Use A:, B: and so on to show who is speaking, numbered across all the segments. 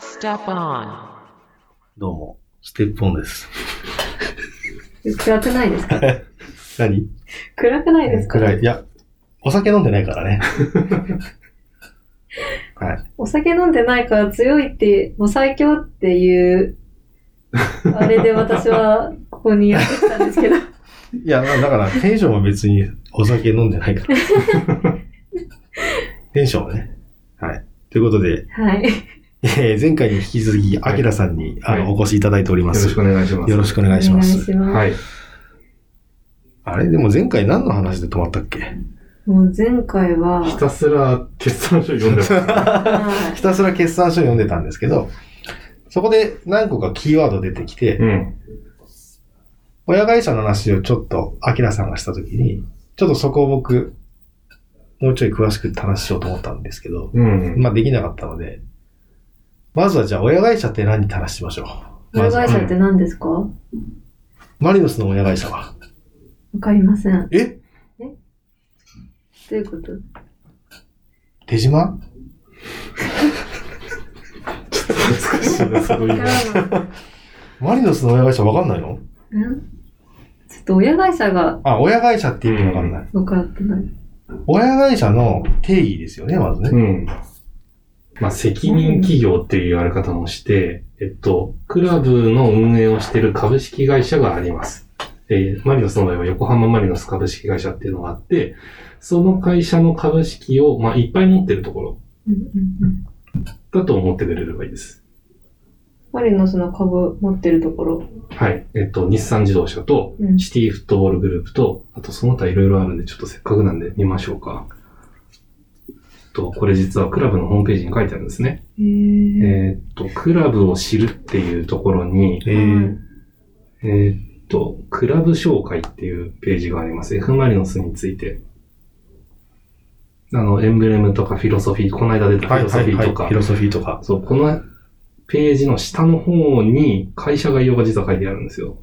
A: Step on.
B: どうも、ステップオンです。
C: 暗くないですか？
B: 何？
C: 暗くないですか？
B: 暗い。いや、お酒飲んでないからね。はい。
C: お酒飲んでないから強いって、もう最強っていう、あれで私はここにやってきたんですけど。
B: いや、だからテンションは別にお酒飲んでないから。テンションはね。はい。ということで、
C: はい。
B: えー前回に引き続き、アキラさんに、あの、
D: はい
B: お越しいただいております。
D: よろしくお願いします。
B: よろしくお願いし
C: お願い
B: ます。
C: します。
D: はい。
B: あれでも前回何の話で止まったっけ？
C: もう前回は、
D: ひたすら決算書読んでます。
C: は
B: ひたすら決算書読んでたんですけど、そこで何個かキーワード出てきて、
D: うん。
B: 親会社の話をちょっと、アキラさんがしたときに、ちょっとそこを僕、もうちょい詳しく話しようと思ったんですけど、
D: うん。
B: まあできなかったので、まずはじゃあ親会社って何って話しましょう？
C: い。親会社って何ですか？わ
B: マリノスの親会社は？
C: かりません。ど
B: え？
C: ういうこと？
B: 手島？
D: 難しいな、その。
B: マリノスの親会社わかんないの？
C: んちょっと親会社が
B: あ、親会社って意味わかんない。
C: 分かってない。
B: 親会社の定義ですよね、まずね。
D: うん。まあ、責任企業っていう言われ方もして、えっと、クラブの運営をしている株式会社があります。えーマリノスの場合は横浜マリノス株式会社っていうのがあって、その会社の株式を、まあ、いっぱい持ってるところだと思ってくれればいいです。
C: マリノスの株持ってるところ。
D: はい。えっと、日産自動車と、
C: うん
D: シティフットボールグループと、あとその他いろいろあるんで、ちょっとせっかくなんで見ましょうか。と、これ実はクラブのホームページに書いてあるんですね。えーっと、クラブを知るっていうところに、
B: えー、
D: えーっと、クラブ紹介っていうページがあります。F・ マリノスについて。あの、エンブレムとかフィロソフィー、この間出たフィロソフィーとか、
B: フィロソフィーとか。
D: そう、このページの下の方に会社概要が実は書いてあるんですよ。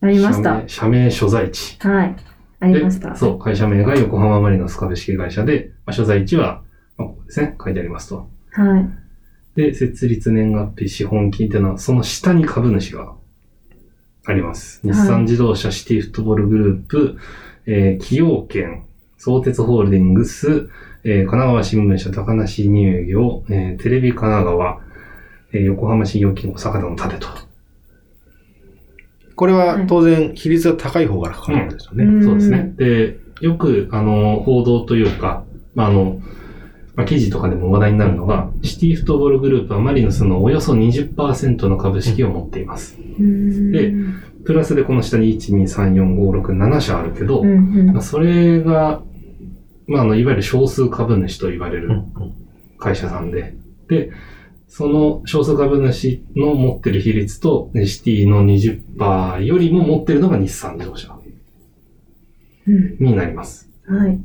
C: ありました
D: 社名。所在地。
C: はい。ありました。
D: でそう、会社名が横浜マリノス株式会社で、まあ、所在地は、まあ、ここですね、書いてありますと。
C: はい。
D: で、設立年月日、資本金っていうのは、その下に株主があります。日産自動車、シティフットボールグループ、えー、崎陽軒、相鉄ホールディングス、えー、神奈川新聞社、高梨乳業、えー、テレビ神奈川、えー、横浜信用金庫、坂田の盾と。
B: これは当然比率が高い方からかかるんですよね。
C: うん
D: そうですね。で、よく、あの、報道というか、まあ、あの、まあ、記事とかでも話題になるのが、シティフットボールグループはマリノスのおよそ20%の株式を持っています。でプラスでこの下に1、2、3、4、5、6、7社あるけど、
C: うんうん
D: まあ、それが、まあ、あの、いわゆる少数株主と言われる
B: うんうん
D: 会社さんで、で、その少数株主の持ってる比率と、シティの20%よりも持ってるのが日産自動車
C: うん
D: になります。
C: はい。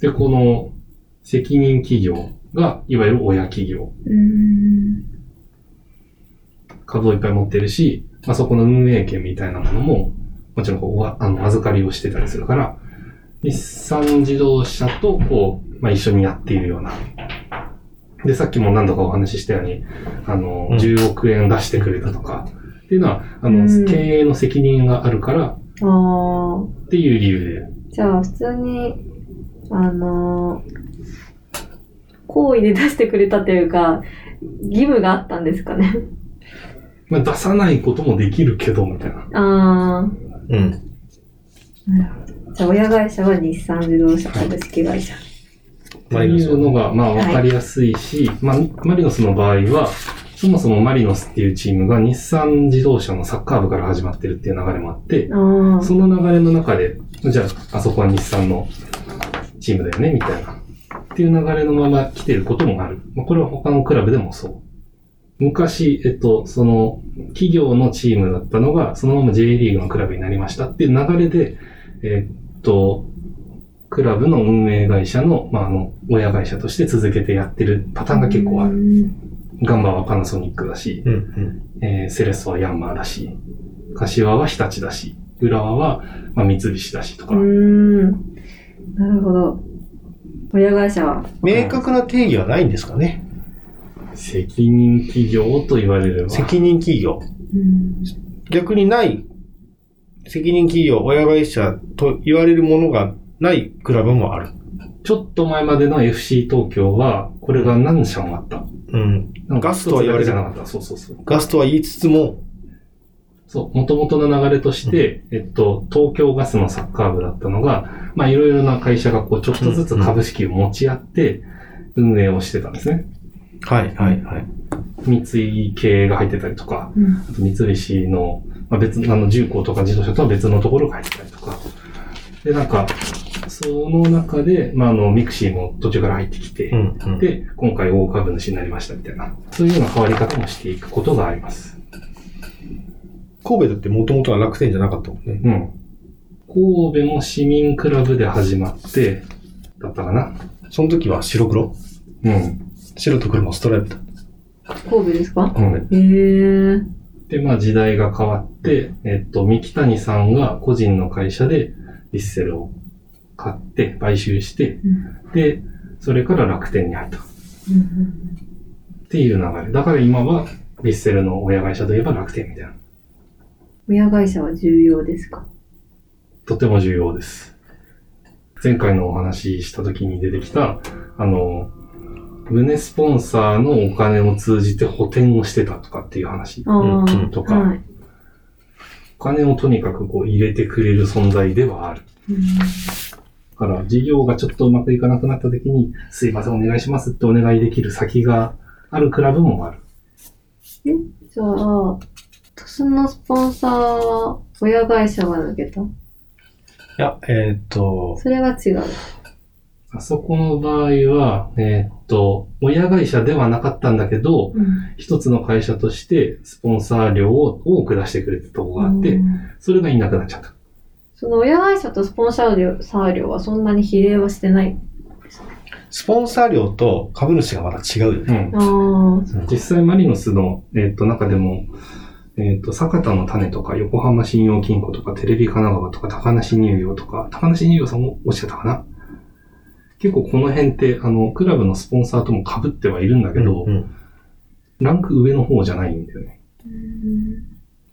D: で、この責任企業が、いわゆる親企業。
C: うん
D: 株をいっぱい持ってるし、まあ、そこの運営権みたいなものも、もちろんこうわあの預かりをしてたりするから、日産自動車とこう、まあ、一緒にやっているような。で、さっきも何度かお話ししたように、あの、
B: うん
D: 10億円出してくれたとか、っていうのは、あの、
C: うん
D: 経営の責任があるから
C: ああ。
D: っていう理由で、
C: じゃあ、普通に、あのー、行為で出してくれたというか、義務があったんですかね。
D: まあ、出さないこともできるけど、みたいな。
C: ああ。
B: うん。
C: なるほど。じゃあ、親会社は日産自動車株式会社。
D: っていうのが、まあ、わかりやすいし、まあ、マリノスの場合は、そもそもマリノスっていうチームが日産自動車のサッカー部から始まってるっていう流れもあって。その流れの中で、じゃあ、あそこは日産のチームだよね、みたいな。っていう流れのまま来てることもある。まあ、これは他のクラブでもそう。昔、えっと、その、企業のチームだったのが、そのまま J リーグのクラブになりましたっていう流れで、えっと、クラブの運営会社の、まあ、あの、親会社として続けてやってるパターンが結構ある。
C: る。
D: ガンバはパナソニックだし、
B: うん。うん。
D: えーセレッソはヤンマーだし、柏は日立だし、浦和は、まあ、三菱だしとか。
C: うーん。なるほど。親会社は。
B: 明確な定義はないんですかね。
D: 責任企業と言われれば。
B: 責任企業。
C: うん。
B: 逆にない、責任企業、親会社と言われるものがないクラブもある。
D: ちょっと前までの FC 東京は、これが何社もあった。
B: うん。ガスとは言われてな
D: じゃなかった。そうそうそう。
B: ガスとは言いつつも、
D: そう、元々の流れとして、えっと、東京ガスのサッカー部だったのが、まあ、いろいろな会社がこう、ちょっとずつ株式を持ち合って、運営をしてたんですね。
B: はい、はい、はい。
D: 三井系が入ってたりとか、
C: うん。
D: あと三菱の、まあ、別の、あの、重工とか自動車とは別のところが入ってたりとか。で、なんか、その中で、まあ、あの、 mixi も途中から入ってきて、
B: うん、うん。
D: で、今回大株主になりましたみたいな、そういうような変わり方もしていくことがあります。
B: 神戸だってもともとは楽天じゃなかったもんね。
D: うん。神戸も市民クラブで始まって、だったかな。
B: その時は白黒？
D: うん。
B: 白と黒のストライプだ。
C: 神戸ですか？
D: うん、
C: へえ。
D: で、まあ時代が変わって、えっと、三木谷さんが個人の会社でヴィッセルを買って、買収して、
C: うん
D: で、それから楽天に入ったっ
C: うん
D: ていう流れ。だから今はヴィッセルの親会社といえば楽天みたいな。
C: 親会社は重要ですか？
D: とても重要です。前回のお話しした時に出てきた、あの、胸スポンサーのお金を通じて補填をしてたとかっていう話。とか
C: はい。
D: お金をとにかくこう入れてくれる存在ではある。
C: うん
D: だから、事業がちょっとうまくいかなくなった時に、すいません、お願いしますってお願いできる先があるクラブもある。
C: じゃあ、トスのスポンサーは親会社が抜けた？
B: いや、えーっと、
C: それは違う。
D: あそこの場合は、えーっと、親会社ではなかったんだけど、
C: うん。
D: 一つの会社としてスポンサー料を多く出してくれたとこがあって、
C: うん
D: それがいなくなっちゃった。
C: その親会社とスポンサー料サー料はそんなに比例はしてない？
B: スポンサー料と株主がまた違うよね。
D: うん。
C: ああ、
D: 実際マリノスの、えーっと、中でも、えーっと、坂田の種とか、横浜信用金庫とか、テレビ神奈川とか、高梨乳業とか、高梨乳業さんもおっしゃったかな？結構この辺って、あの、クラブのスポンサーとも被ってはいるんだけど、
B: うん
D: ランク上の方じゃないんだよね。
C: うん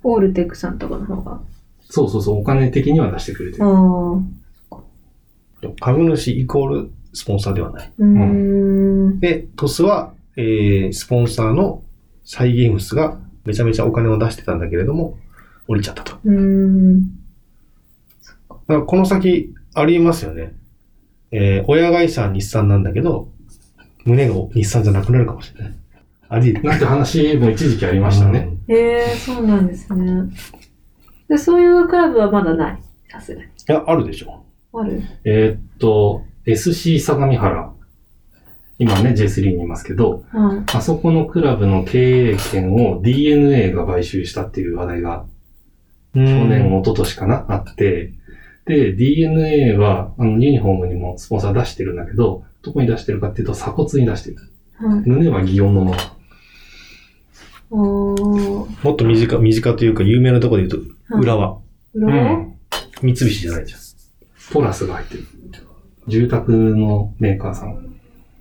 C: オールテックさんとかの方が。
D: そうそうそう、お金的には出してくれて
C: あ
D: る。
C: あ。
B: 株主イコールスポンサーではない。
C: うーん。
B: で、トスは、えー、スポンサーのサイ・ゲームスがめちゃめちゃお金を出してたんだけれども、降りちゃったと。だ。からこの先、ありえますよね。えー、親会社は日産なんだけど、胸が日産じゃなくなるかもしれない。あり得る。
D: なんて話も一時期ありましたね。
B: うん。い
C: へえ、そうなんですね。で、そういうクラブはまだない。さすがに。
B: や、あるでしょ。
C: ある？
D: えーっと、SC 相模原。今ね、J3 にいますけど、
C: はい。
D: あそこのクラブの経営権を DNA が買収したっていう話題が
B: 去
D: 去年、一昨年かな、あって、で、DNA は、あの、ユニフォームにもスポンサー出してるんだけど、どこに出してるかっていうと鎖骨に出してる。
C: はい。
D: 胸は擬音のまま。
B: もっと身近、身近というか有名なところで言うと、
C: はい
B: 浦和。
C: 裏は
B: 三菱じゃないじゃん。
D: ポラスが入ってる。住宅のメーカーさん。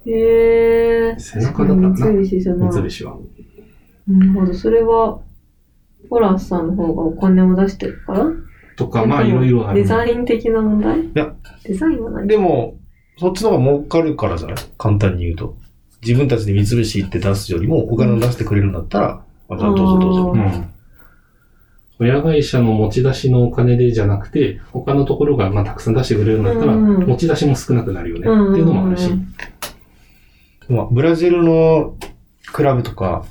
C: へえ。
D: 背中だったかな
C: 三菱じゃない。
D: 三菱は。
C: なるほど。それは、ホランスさんの方がお金を出してるから？
D: とか、まあいろいろある。
C: デザイン的な問題？い
B: や。
C: デザインはない。
B: でも、そっちの方が儲かるからじゃない？簡単に言うと。自分たちで三菱行って出すよりも、お金を出してくれるんだったら、あ、じゃあどうぞどうぞ
C: あ。
D: うん。親会社の持ち出しのお金でじゃなくて、他のところがまあたくさん出してくれるんだったら、
C: うんうん
D: 持ち出しも少なくなるよね、
C: うん
D: っていうのもあるし。
B: まあ、ブラジルのクラブとか、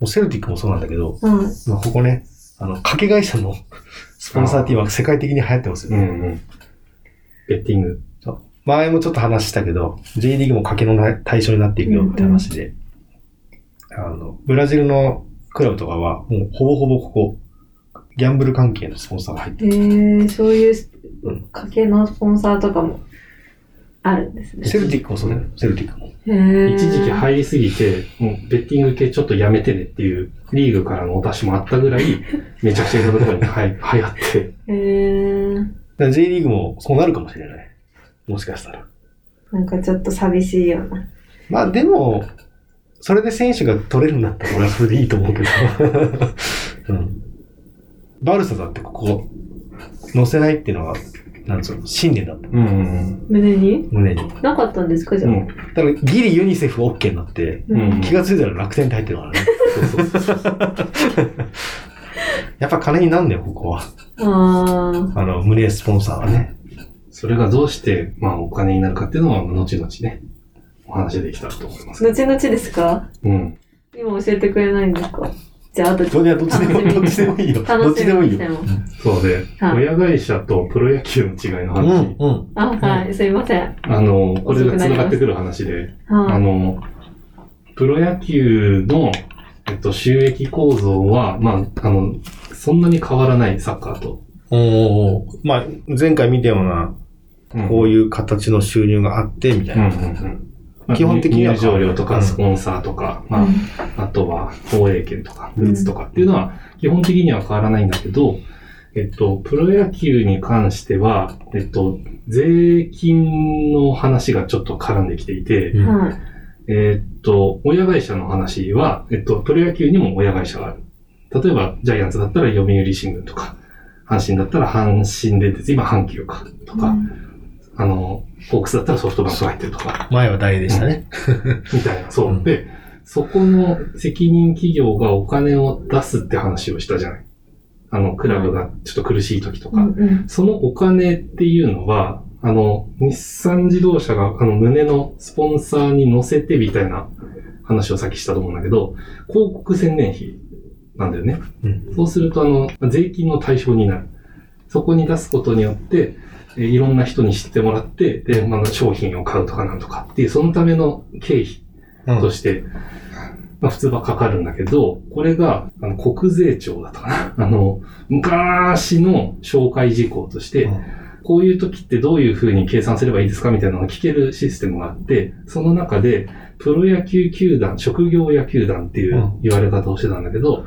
B: うセルティックもそうなんだけど、
C: い。はい。
B: まあ、ここね、あの、掛け会社のスポンサーって今世界的に流行ってますよね。
D: うんうん。ベッティング。
B: 前もちょっと話したけど、J リーグも賭けの対象になっていくよって話で、あの、ブラジルのクラブとかは、もうほぼほぼここ、ギャンブル関係のスポンサーが入ってる。
C: へえ、そういう
B: うん
C: 家計のスポンサーとかもあるんですね。
B: セルティックもそうだよ。セルティックも。
D: 一時期入りすぎて、もうベッティング系ちょっとやめてねっていうリーグからのお達しもあったぐらい、めちゃくちゃいろんなところにはい流行って、
C: へー
B: J リーグもそうなるかもしれない。もしかしたら。
C: なんかちょっと寂しいような。
B: まあでも、それで選手が取れるんだったら俺はそれでいいと思うけど。うん、バルサだってここ、乗せないっていうのは、なんつうの、信念だった。
D: うんうん
C: 胸に？
B: 胸に。
C: なかったんですかじゃあ？
D: うん。
B: だからギリユニセフ OK になって、
D: うん
B: 気がついたら楽天って入ってるからね。
D: そうそうそう。
B: やっぱ金になんだよ、ここは。
C: あ
B: あの、胸スポンサーはね。
D: それがどうして、まあお金になるかっていうのは、後々ね、お話できたらと思います
C: あ。。後々ですか？
D: うん。
C: 今教えてくれないんですか？じゃあ、あと
B: どっちでも、どっちでもいいよ。どっちでもいいよ。
D: そうで、
C: はい
D: 親会社とプロ野球の違いの
B: う
D: 話。
B: ん、うん。
C: あ、はい、すいません。
D: あの、これが繋がってくる話で、あ
C: はい。
D: の、プロ野球の、えっと、収益構造は、まあ、あの、そんなに変わらないサッカーと。
B: おーまあ、前回見たような、
D: うん
B: こういう形の収入があって、みたいな。基本的には
D: 入場料と
B: うん
D: かスポンサーとか、まあ、あとは放映権とか、グッズとかっていうのは基本的には変わらないんだけど、えっと、プロ野球に関しては、えっと、税金の話がちょっと絡んできていて、
B: うん
C: はい。
D: えっと、親会社の話は、えっと、プロ野球にも親会社がある。例えば、ジャイアンツだったら読売新聞とか、阪神だったら阪神電鉄、今阪急か、とか、あの、ホークスだったらソフトバンクが入ってるとか、
B: 前は誰でしたね。
D: みたいな、そう。
B: うん
D: で、そこの責任企業がお金を出すって話をしたじゃない。あの、クラブがちょっと苦しい時とか。
C: うんうん。
D: そのお金っていうのは、あの、日産自動車があの胸のスポンサーに乗せてみたいな話をさっきしたと思うんだけど、広告宣伝費なんだよね。
B: うん
D: そうすると、あの、税金の対象になる。そこに出すことによって、えーいろんな人に知ってもらって、で、まあ、商品を買うとかなんとかっていう、そのための経費
B: うん。
D: として、まあ普通はかかるんだけど、これが、あの、国税庁だったかな。あの、昔の紹介事項として、
B: うん。
D: こういう時ってどういうふうに計算すればいいですかみたいなのを聞けるシステムがあって、その中で、プロ野球球団、職業野球団っていう
B: うん。
D: 言われ方をしてたんだけど、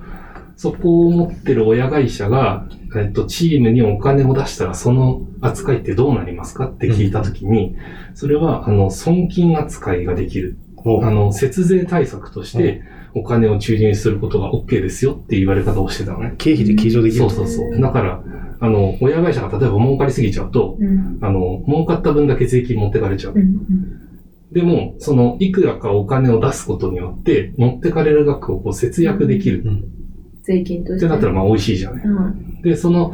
D: そこを持ってる親会社が、えっと、チームにお金を出したら、その扱いってどうなりますかって聞いたときに、それは、あの、損金扱いができる。
B: お
D: あの、節税対策として、お金を注入することが OK ですよって言われ方をしてたのね。
B: 経費で計上できる
D: そうそうそう。だから、あの、親会社が例えば儲かりすぎちゃうと、
C: うん。
D: あの、儲かった分だけ税金持ってかれちゃう
C: う。ん。
D: でも、その、いくらかお金を出すことによって、持ってかれる額をこう節約できる。
C: 税金として。
D: ってなったらまあ美味しいじゃない。
C: うん。
D: で、その、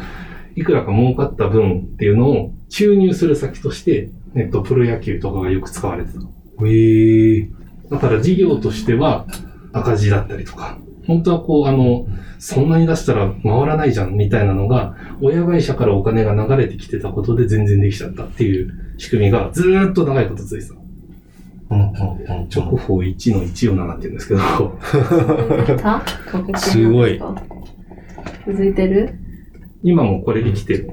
D: いくらか儲かった分っていうのを注入する先として、えっと、プロ野球とかがよく使われてた。
B: へえ。
D: だから事業としては赤字だったりとか、本当はこう、あの、そんなに出したら回らないじゃんみたいなのが、親会社からお金が流れてきてたことで全然できちゃったっていう仕組みがずーっと長いこと続いてた。
B: うんうんうん
D: 直法1の147って言うんですけど、
C: た？
B: すごい。
C: 続いてる？
D: 今もこれ生きてる。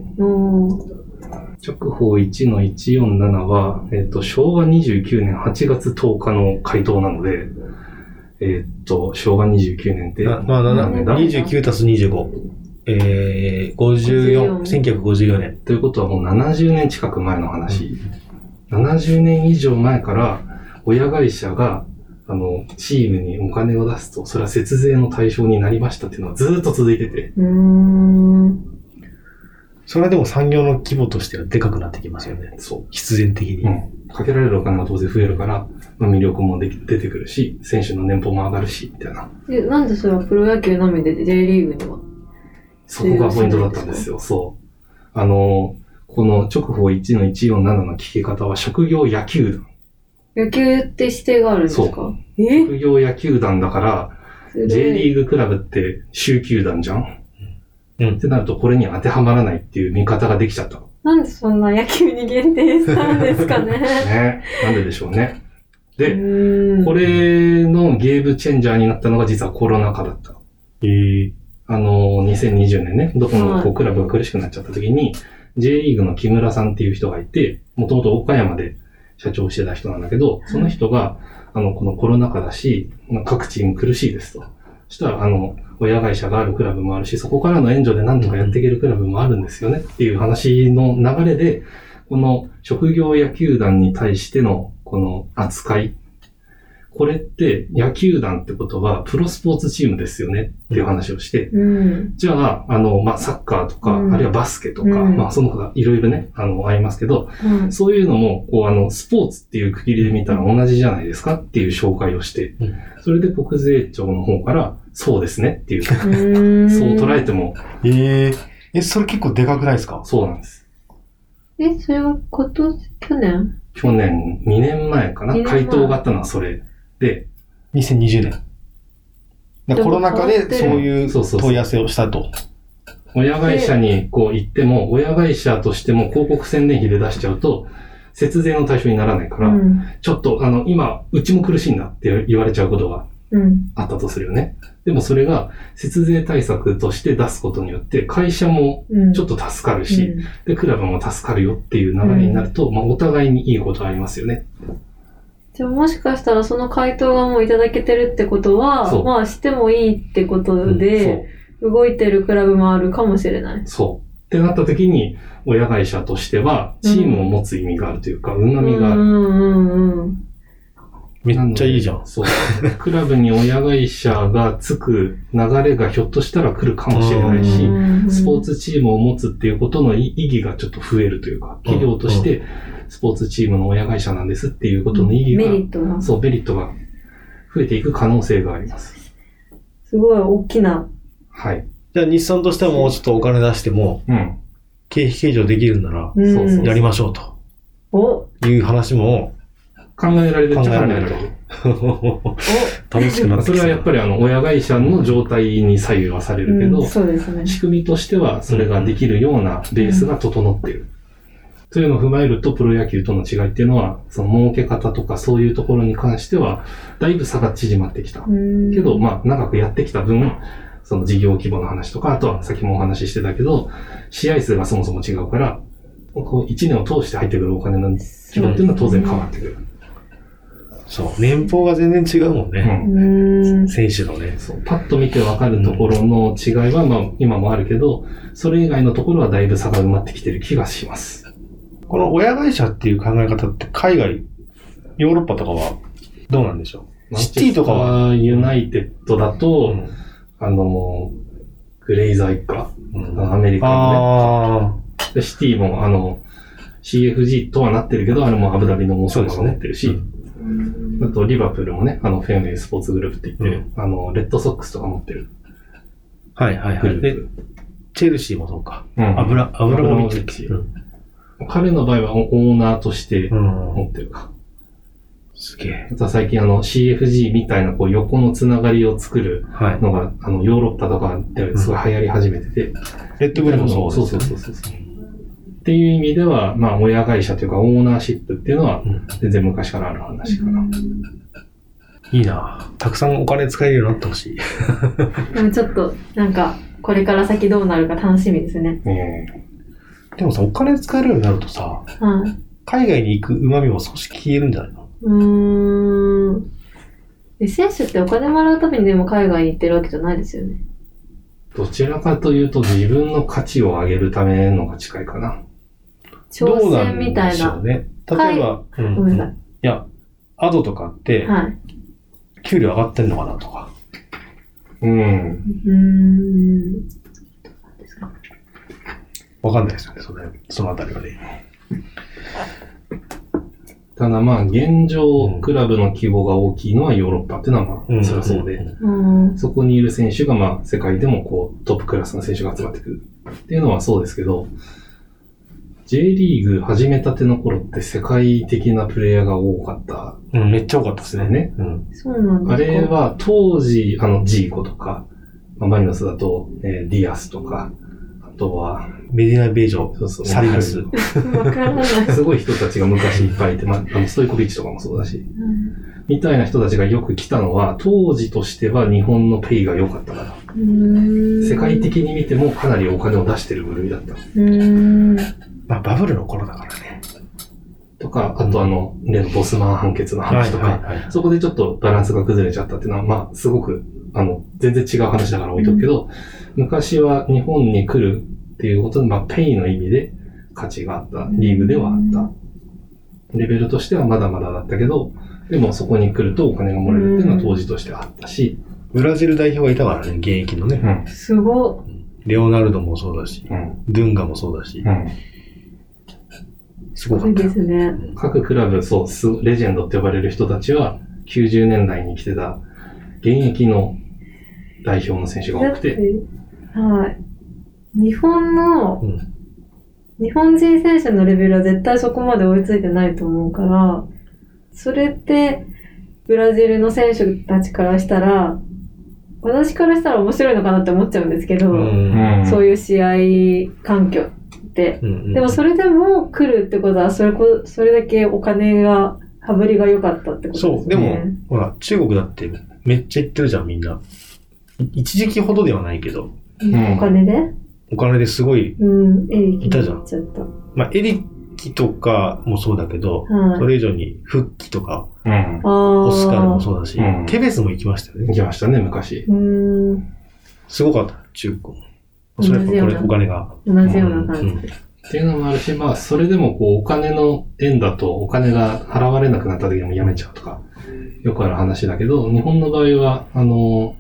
D: 直法1の147は、えっと、昭和29年8月10日の回答なので、えっと、昭和29年って、
B: なまあ、なな
D: 何年だ
B: ？29たす25。えー、54、1954年。
D: ということはもう70年近く前の話。70年以上前から、親会社が、あの、チームにお金を出すと、それは節税の対象になりましたっていうのはずーっと続いてて。
C: うーん。
B: それはでも産業の規模としてはでかくなってきますよね。
D: そう。
B: 必然的に。
D: うん。かけられるお金が当然増えるから、まあ、魅力もでき出てくるし、選手の年俸も上がるし、みたいな。
C: で、なんでそれはプロ野球のみで J リーグには？
D: そこがポイントだったんですよ。そう。あの、この直法1の147の聞き方は職業野球団。
C: 野球って指定があるんです
D: そ
C: かえ？
D: 職業野球団だから、J リーグクラブって州球団じゃん
B: うん
D: ってなるとこれに当てはまらないっていう見方ができちゃったの。
C: なんでそんな野球に限定したんですかね
D: ね。なんででしょうね。
C: う
D: で、これのゲームチェンジャーになったのが実はコロナ禍だった。
B: えー、
D: あの、2020年ね、どこの
C: はい
D: こうクラブが苦しくなっちゃった時に、J リーグの木村さんっていう人がいて、もともと岡山で社長をしてた人なんだけど、その人が、あの、このコロナ禍だし、各チーム苦しいですと。したら、あの、親会社があるクラブもあるし、そこからの援助で何とかやっていけるクラブもあるんですよねっていう話の流れで、この職業野球団に対してのこの扱い。これって野球団ってことはプロスポーツチームですよねっていう話をして、
C: うん。
D: じゃあ、あの、まあ、サッカーとか、
C: うん。
D: あるいはバスケとか、
C: うん。
D: まあ、その他いろいろね、あの、ありますけど、
C: うん。
D: そういうのも、こう、あの、スポーツっていう区切りで見たら同じじゃないですかっていう紹介をして、
B: うん。
D: それで国税庁の方から、そうですねっていう、
C: うん。
D: そう捉えても
B: えええ、それ結構でかくないですか？
D: そうなんです。
C: え、それは今年、去年？
D: 去年、2年前かな？回答があったのはそれで、
B: ?2020 年。だからコロナ禍でそういう
D: そうそうそう
B: 問い合わせをしたと。
D: 親会社にこう行っても、親会社としても広告宣伝費で出しちゃうと、節税の対象にならないから、
C: うん。
D: ちょっと、あの、今、うちも苦しいんだって言われちゃうことが
C: うん。
D: あったとするよね。でもそれが、節税対策として出すことによって、会社も
C: うん。
D: ちょっと助かるし、
C: うん
D: で、クラブも助かるよっていう流れになると、まあ、お互いにいいことありますよね。
C: じゃあもしかしたらその回答がもういただけてるってことはまあしてもいいってことで、動いてるクラブもあるかもしれない。
D: そう。そう。ってなった時に、親会社としては、チームを持つ意味があるというか、うん、みがある。
C: うんうんうん。
B: めっちゃいいじゃん。
D: そう。クラブに親会社がつく流れがひょっとしたら来るかもしれないし、
C: うん
D: スポーツチームを持つっていうことの意義がちょっと増えるというか、企業としてスポーツチームの親会社なんですっていうことの意義が、
C: メリットが。
D: そう、メリットが増えていく可能性があります。
C: すごい大きな。
D: はい。
B: じゃあ日産としてはもうちょっとお金出しても、
D: うん。
B: 経費計上できるんなら、
C: うん
D: そうそう
B: やりましょうと
C: お
B: いう話も
D: 考えられるっ
B: 考
D: ちゃ
B: えられると
D: 考えられる。。
B: 楽しくなって
D: それはやっぱりあの、親会社の状態に左右はされるけど、
C: うんそうですね。
D: 仕組みとしてはそれができるようなベースが整っている。というのを踏まえると、プロ野球との違いっていうのは、その儲け方とかそういうところに関しては、だいぶ差が縮まってきた。
C: うん
D: けど、まあ、長くやってきた分、その事業規模の話とか、あとはさっきもお話ししてたけど、試合数がそもそも違うから、こう1年を通して入ってくるお金の規模っていうのは当然変わってくる。
B: そう、年俸が全然違うもん
D: う
B: ね。
C: うんん。
B: 選手のね。
D: そうパッと見てわかるところの違いは、まあ、今もあるけど、それ以外のところはだいぶ差が埋まってきてる気がします。
B: この親会社っていう考え方って海外、ヨーロッパとかはどうなんでしょう？シティとかは、
D: ユナイテッドだと、
B: うん。
D: あの、グレイザー一家、
B: うん。
D: アメリカのね、シティもあの、CFG とはなってるけど、あれもアブダビの
B: あ、
D: 王様が
B: そうですね。
D: 持ってるし、あとリバプールもね、あの、フェンウェイスポーツグループって言って、
B: う
D: あの、レッドソックスとか持ってる。
B: はいはいはい。で。チェルシーもそうか。
D: うん。
B: アブラ、アブラモビッチ
D: 彼の場合はオーナーとして
B: うん。
D: 持ってるか。
B: すげえ。
D: あとは最近あの CFG みたいなこう横のつながりを作る
B: はい。
D: のが、あの、ヨーロッパとかですごい流行り始めてて、
B: レッドブルもそうです
D: そうそうそうそう。っていう意味では、まあ、親会社というか、オーナーシップっていうのは
B: うん、
D: 全然昔からある話かな。
B: いいなたくさんお金使えるようになってほしい。
C: でもちょっと、なんか、これから先どうなるか楽しみですね。
D: え
B: でもさ、お金使えるようになるとさ、
C: はい。
B: 海外に行く旨味も少し消えるんじゃないの？
C: うーん。で選手ってお金もらうためにでも海外に行ってるわけじゃないですよね。
D: ーどちらかというと、自分の価値を上げるためのが近いかな。
C: 挑戦みたいな。
B: んでしょうね。例えば、うん
C: ごめんなさ
B: いや、アドとかって、
C: はい。
B: 給料上がってんのかなとか。
D: うん。
C: うーん。
B: わかんないですよね、そのそのあたりはね。
D: ただまあ、現
B: うん
D: 状、クラブの規模が大きいのはヨーロッパっていうのはまあ、そりゃそうで、
C: うん。
D: そこにいる選手がまあ、世界でもこう、トップクラスの選手が集まってくるっていうのはそうですけど、J リーグ始めたての頃って世界的なプレイヤーが多かった
B: うん、めっちゃ多かったですね。
D: ね。
B: うん。
C: そうなん
D: あ
C: ですか？
D: れは当時、あの、ジーコとか、まあマリノスだと、えーディアスとか、あとは、
B: メディナ・ベージョ、
D: そうそう
B: サリナス。
D: すごい人たちが昔いっぱいいて、まあ、あのストイコビッチとかもそうだし、みたいな人たちがよく来たのは、当時としては日本のペイが良かったから、世界的に見てもかなりお金を出してる部類だった。
B: まあ、バブルの頃だからね。
D: とか、あとあの、例のボスマン判決の話とか、そこでちょっとバランスが崩れちゃったっていうのは、まあ、すごく、あの、全然違う話だから置いとくけど、昔は日本に来るっていうことで、まあ、ペイの意味で価値があったリーグではあった。レベルとしてはまだまだだったけど、でもそこに来るとお金がもらえるっていうのは当時としてあったし、
B: ブラジル代表がいたからね、現役のね。
D: うん。
C: すご
B: レオナルドもそうだし、
D: うん。
B: ドゥンガもそうだし
D: う、ん。
C: い。
B: すごかったよ
C: ですね。
D: 各クラブ、そう、すレジェンドって呼ばれる人たちは、90年代に来てた現役の代表の選手が多くて、、
C: はい。日本の、
B: うん
C: 日本人選手のレベルは絶対そこまで追いついてないと思うから、それって、ブラジルの選手たちからしたら、私からしたら面白いのかなって思っちゃうんですけど、
B: うん
C: そういう試合環境って。
B: うんうん
C: でもそれでも来るってことは、それこ、それだけお金が、羽振りが良かったってことですね。
B: そう、でも、ほら、中国だってめっちゃ行ってるじゃん、みんな。い一時期ほどではないけど、
D: ん
C: お金で？
B: お金ですごい、
C: うん、エリキ
B: いたじゃん
C: ちゃった。
B: まあ、エリキとかもそうだけど、
C: はい。
B: それ以上にフッキとか、
D: うん。
C: あ
B: オスカルも
C: う。
B: そうだし、
D: うん
B: テベスも行きましたよね。
D: 行きましたね、昔。
C: うーん。
B: すごかった、中国。それやっぱこれ
C: 同じような
B: お金が。
C: 同じような感じで。
D: っていうのもあるし、まあ、それでもこう、お金の円だとお金が払われなくなった時にもやめちゃうとか、よくある話だけど、日本の場合は、あの、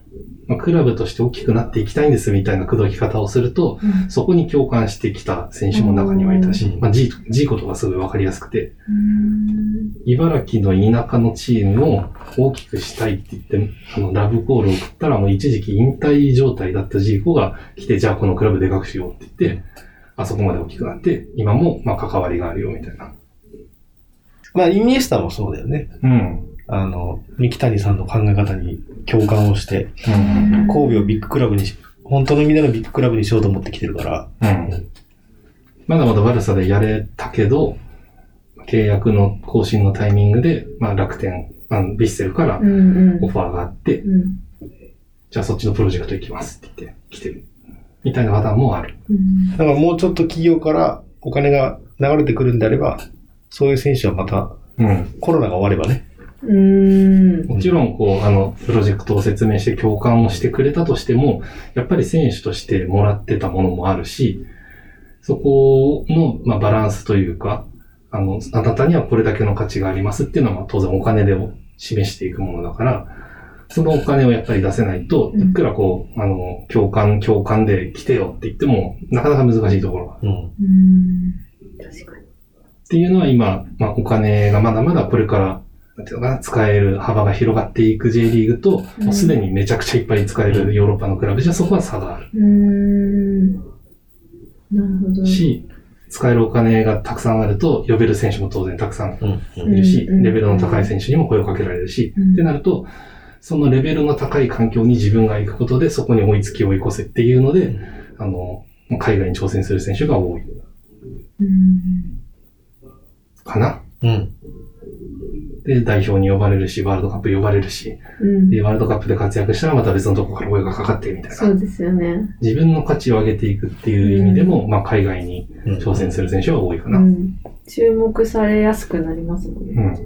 D: まあ、クラブとして大きくなっていきたいんですみたいな口説き方をすると、
C: うん
D: そこに共感してきた選手も中にはいたし
B: う、ん
D: まあ、ジーコとかすごいわかりやすくて、
C: うーん
D: 茨城の田舎のチームを大きくしたいって言って、あの、ラブコールを送ったらもう一時期引退状態だったジーコが来て、じゃあこのクラブでかくしようって言って、あそこまで大きくなって、今もまあ関わりがあるよみたいな。
B: まあ、イニエスタもそうだよね。
D: うん。
B: あの、三木谷さんの考え方に共感をして、
D: うん。
B: 神戸をビッグクラブにし、本当の意味でのビッグクラブにしようと思ってきてるから、
D: うん。まだまだ悪さでやれたけど、契約の更新のタイミングで、まあ楽天、あのビッセルから
C: うんうん
D: オファーがあって、
C: うん
D: じゃあそっちのプロジェクト行きますって言って来てる。みたいなパターンもある。
C: うん
B: だからもうちょっと企業からお金が流れてくるんであれば、そういう選手はまた
D: うん。
B: コロナが終わればね。
C: うーん。
D: もちろん、こう、あの、プロジェクトを説明して共感をしてくれたとしても、やっぱり選手としてもらってたものもあるし、そこの、まあ、バランスというか、あの、あなたにはこれだけの価値がありますっていうのは、まあ当然お金で示していくものだから、そのお金をやっぱり出せないと、
C: うん。
D: いくらこう、あの、共感、共感で来てよって言っても、なかなか難しいところが。ある
B: うん。
C: うん。確かに。
D: っていうのは今、まあ、お金がまだまだこれから、なんていうのかな、使える幅が広がっていく J リーグと、
C: うん。
D: もうすでにめちゃくちゃいっぱい使えるヨーロッパのクラブじゃそこは差がある。
C: うーん。なるほど。
D: し、使えるお金がたくさんあると、呼べる選手も当然たくさん
B: うん。
D: いるし、
C: うん。
D: レベルの高い選手にも声をかけられるし、
C: うん。
D: ってなると、そのレベルの高い環境に自分が行くことで、そこに追いつき追い越せっていうので、あの、海外に挑戦する選手が多い。
C: うん。
D: かな？
B: うん。
D: で、代表に呼ばれるし、ワールドカップ呼ばれるし、
C: うん
D: で、ワールドカップで活躍したらまた別のとこから声がかかってみたいな。
C: そうですよね。
D: 自分の価値を上げていくっていう意味でも、まあ海外に
B: うん
D: 挑戦する選手は多いかな。うん。
C: うん注目されやすくなりますもんね。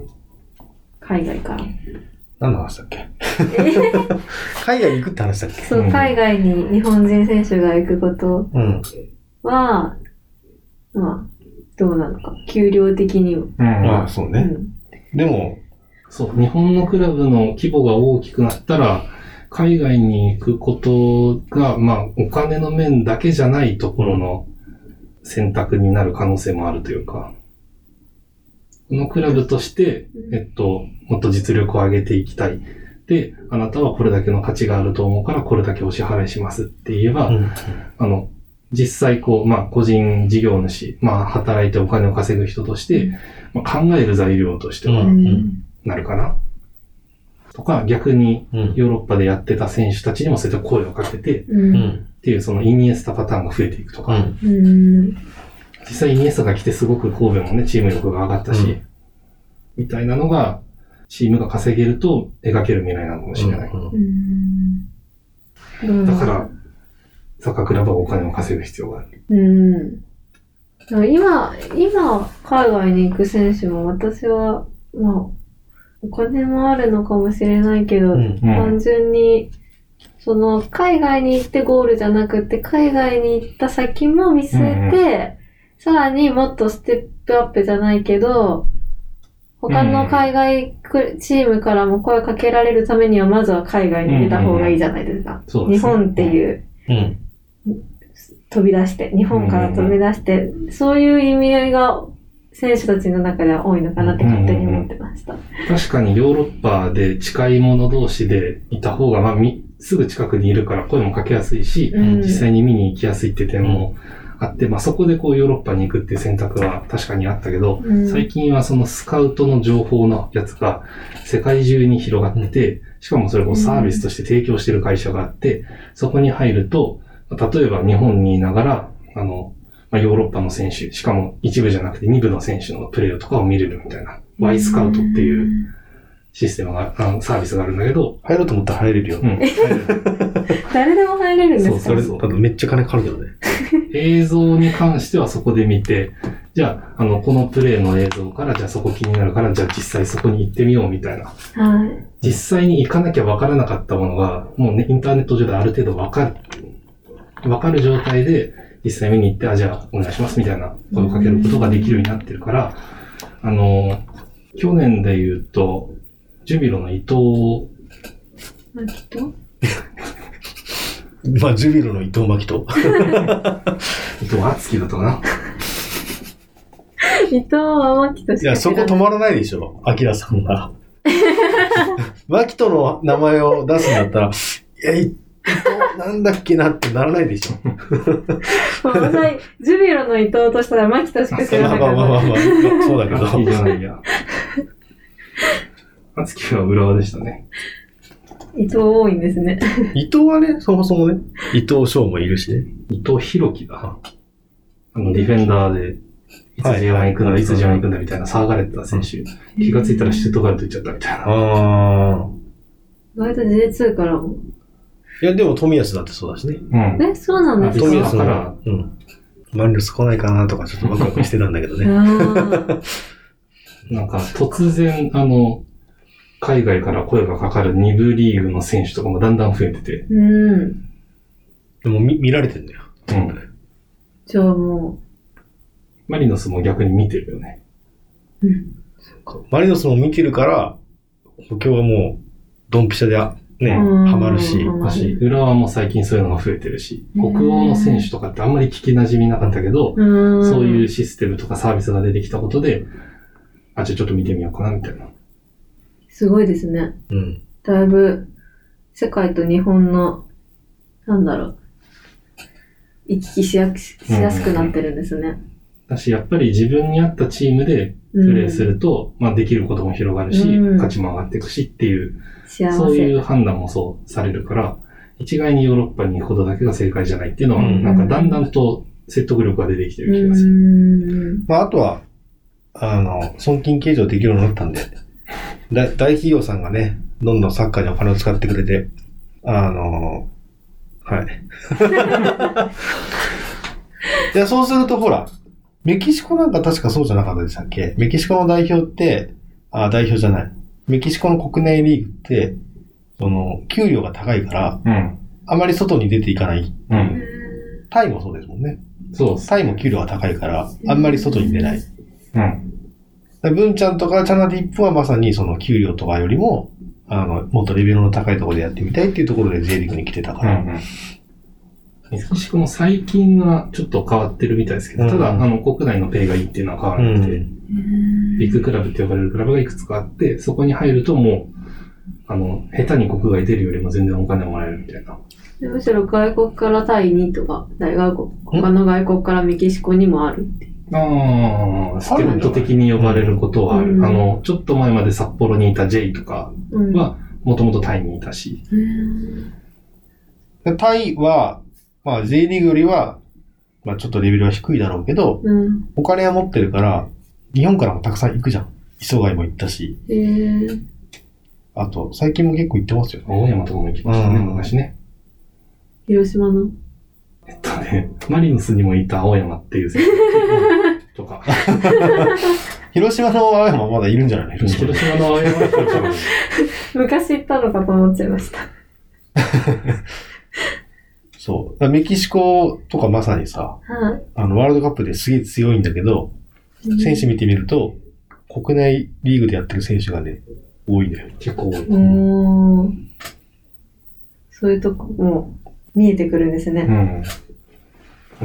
C: 海外から。
B: 何の話だっけ？海外に行くって話だっけ？
C: そうう、
D: ん
C: 海外に日本人選手が行くこと
B: うん。
C: は、まあ、どうなのか。給料的にも。
D: うん。
B: ああ、そうね。
C: うん
B: でも、
D: そう、日本のクラブの規模が大きくなったら、海外に行くことが、まあ、お金の面だけじゃないところの選択になる可能性もあるというか、このクラブとして、えっと、もっと実力を上げていきたい。で、あなたはこれだけの価値があると思うから、これだけお支払いしますって言えば、
B: うん。
D: あの、実際こう、まあ、個人事業主、まあ、働いてお金を稼ぐ人として、まあ、考える材料としては
B: うん
D: なるかな。とか、逆に
B: うん。
D: ヨーロッパでやってた選手たちにもそうやって声をかけて、っ。ていうそのイニエスタパターンが増えていくとか。実際イニエスタが来てすごく神戸もね、チーム力が上がったし、
B: うん
D: みたいなのが、チームが稼げると描ける未来なのかもしれない。
C: うん。
D: だから、サッカークラブはお金を稼ぐ必要がある。
C: うん。今、今、海外に行く選手も私は、まあ、お金もあるのかもしれないけど、
B: うん
C: 単純に、その、海外に行ってゴールじゃなくて、海外に行った先も見据えて、さらにもっとステップアップじゃないけど、他の海外くチームからも声かけられるためには、まずは海外に出た方がいいじゃないですか。
D: そうですね
C: 日本っていう、
B: うん。
C: 飛び出して、日本から飛び出して、そういう意味合いが選手たちの中では多いのかなって勝手に思ってました。
D: 確かにヨーロッパで近い者同士でいた方が、まあ、みすぐ近くにいるから声もかけやすいし、
C: うん。
D: 実際に見に行きやすいって点もあって、まあ、そこでこうヨーロッパに行くっていう選択は確かにあったけど、
C: うん。
D: 最近はそのスカウトの情報のやつが世界中に広がってて、しかもそれをサービスとして提供してる会社があって、そこに入ると、例えば日本にいながら、あの、まあ、ヨーロッパの選手、しかも一部じゃなくて二部の選手のプレーとかを見れるみたいな、Y スカウトっていうシステムが、あのサービスがあるんだけど、
B: 入ろうと思ったら入れるよ。
D: うん、
C: 誰でも入れるんですか？
B: それ、多分めっちゃ金かかるけどね。
D: 映像に関してはそこで見て、じゃあ、あの、このプレーの映像から、じゃあそこ気になるから、じゃあ実際そこに行ってみようみたいな。
C: はい。
D: 実際に行かなきゃ分からなかったものが、もうね、インターネット上である程度分かる。分かる状態で、実際見に行って、あ、じゃあお願いしますみたいな声をかけることができるようになってるから、あの、去年で言うと、ジュビロの伊藤、
C: まあ、きっと
B: まあ、ジュビロの伊藤真希と。
D: 伊藤敦樹だったかな。
C: 伊藤天樹とし
B: いや、そ。こ止まらないでしょ、アキラさんが。マキトの名前を出すんだったら、いや、なんだっけなってならないでしょ。
C: まあ私、ジュビロの伊藤としたら牧としか知ら
B: まあ
C: なかった。
B: まあまあまあ、そうだけ
D: 敦樹じ
B: ど。
D: ゃないや。敦樹は浦和でしたね。
C: 伊藤多いんですね。
B: 伊藤はね、そもそもね、伊藤翔もいるしね。
D: 伊藤博樹だ。あの、ディフェンダーで、いつ J1 行くんだ、
B: はい
D: いつ J1 行くんだみたいな騒がれてた選手。気がついたらシュートガルト行っちゃったみたいな。
B: ああ。
C: 割と J2 からも。
B: いや、でも富安だってそうだしね。
D: うん。
C: え、そうなんですか？
B: 富安
D: から
B: も、うん。マンルス来ないかなとかちょっとワクワクしてたんだけどね。
D: なんか、突然、あの、海外から声がかかる2部リーグの選手とかもだんだん増えてて、
C: うん。
B: でも見見られてんだよ。
D: うん。
C: じゃあも
D: マリノスも逆に見てるよね。
C: う、うん。
B: マリノスも見てるから、補強がもう、ドンピシャで、ね、
C: うん
B: ハマるし。
D: 浦和も最近そういうのが増えてるし、
C: うん
D: 北欧の選手とかってあんまり聞き馴染みなかったけど、
C: うん。
D: そういうシステムとかサービスが出てきたことで、あ、じゃあちょっと見てみようかな、みたいな。
C: すごいですね。
B: うん。
C: だいぶ、世界と日本の、なんだろう、行き来しやしやすくなってるんですね。
D: だし、やっぱり自分に合ったチームでプレーすると、まあできることも広がるし、
C: うん
D: 価値も上がっていくしっていう。そういう判断もそうされるから、一概にヨーロッパに行くことだけが正解じゃないっていうのは、
B: うん
D: なんかだんだんと説得力が出てきてる気がす
C: う
D: る。
C: ん。
B: まあ、あとは、あの、損金計上できるようになったんで、だ大企業さんがね、どんどんサッカーにお金を使ってくれて、あの、はい。いや、そうするとほら、メキシコなんか確かそうじゃなかったでしたっけ？メキシコの代表って、あ、代表じゃない。メキシコの国内リーグって、その、給料が高いから、
D: うん。
B: あまり外に出ていかない。
D: うん。
B: タイもそうですもんね。
D: そう。
B: タイも給料が高いから、あんまり外に出ない。
D: うん。
B: 文ちゃんとかチャナディップはまさにその給料とかよりも、あの、もっとレベルの高いところでやってみたいっていうところで J リーグに来てたから。
D: うん。メキシコも最近はちょっと変わってるみたいですけど、ただ、
B: うん
D: あの、国内のペイがいいっていうのは変わらなくて、ビッグクラブって呼ばれるクラブがいくつかあって、そこに入るともう、あの、下手に国外出るよりも全然お金もらえるみたいな。
C: でむしろ外国からタイにとか、大外国、他の外国からメキシコにもあるって。
D: ああ、助っ人的に呼ばれることはある。
C: うん
D: あの、ちょっと前まで札幌にいた J とか
C: うん。
D: は、もともとタイにいたし、
C: うん
B: でタイは、まあ J リーグよりは、まあちょっとレベルは低いだろうけど、
C: うん。
B: お金は持ってるから、日本からもたくさん行くじゃん。磯貝も行ったし、
C: へー
B: あと、最近も結構行ってますよね。
D: 大山とかも行きましたね、
B: うん
D: 昔ね。
C: 広島の？
D: えっとね、マリノスにもいた青山っていう選手 とか。
B: 広島の青山まだいるんじゃないの？広
D: 広
B: 島。
D: 島の青山
C: 昔行ったのかと思っちゃいました。
B: そう。メキシコとかまさにさ、
C: はい。
B: あの、ワールドカップですげえ強いんだけど、選手見てみると、国内リーグでやってる選手がね、多いんだよ。
D: 結構多い。
C: おーそういうとこも見えてくるんですね。
D: うん。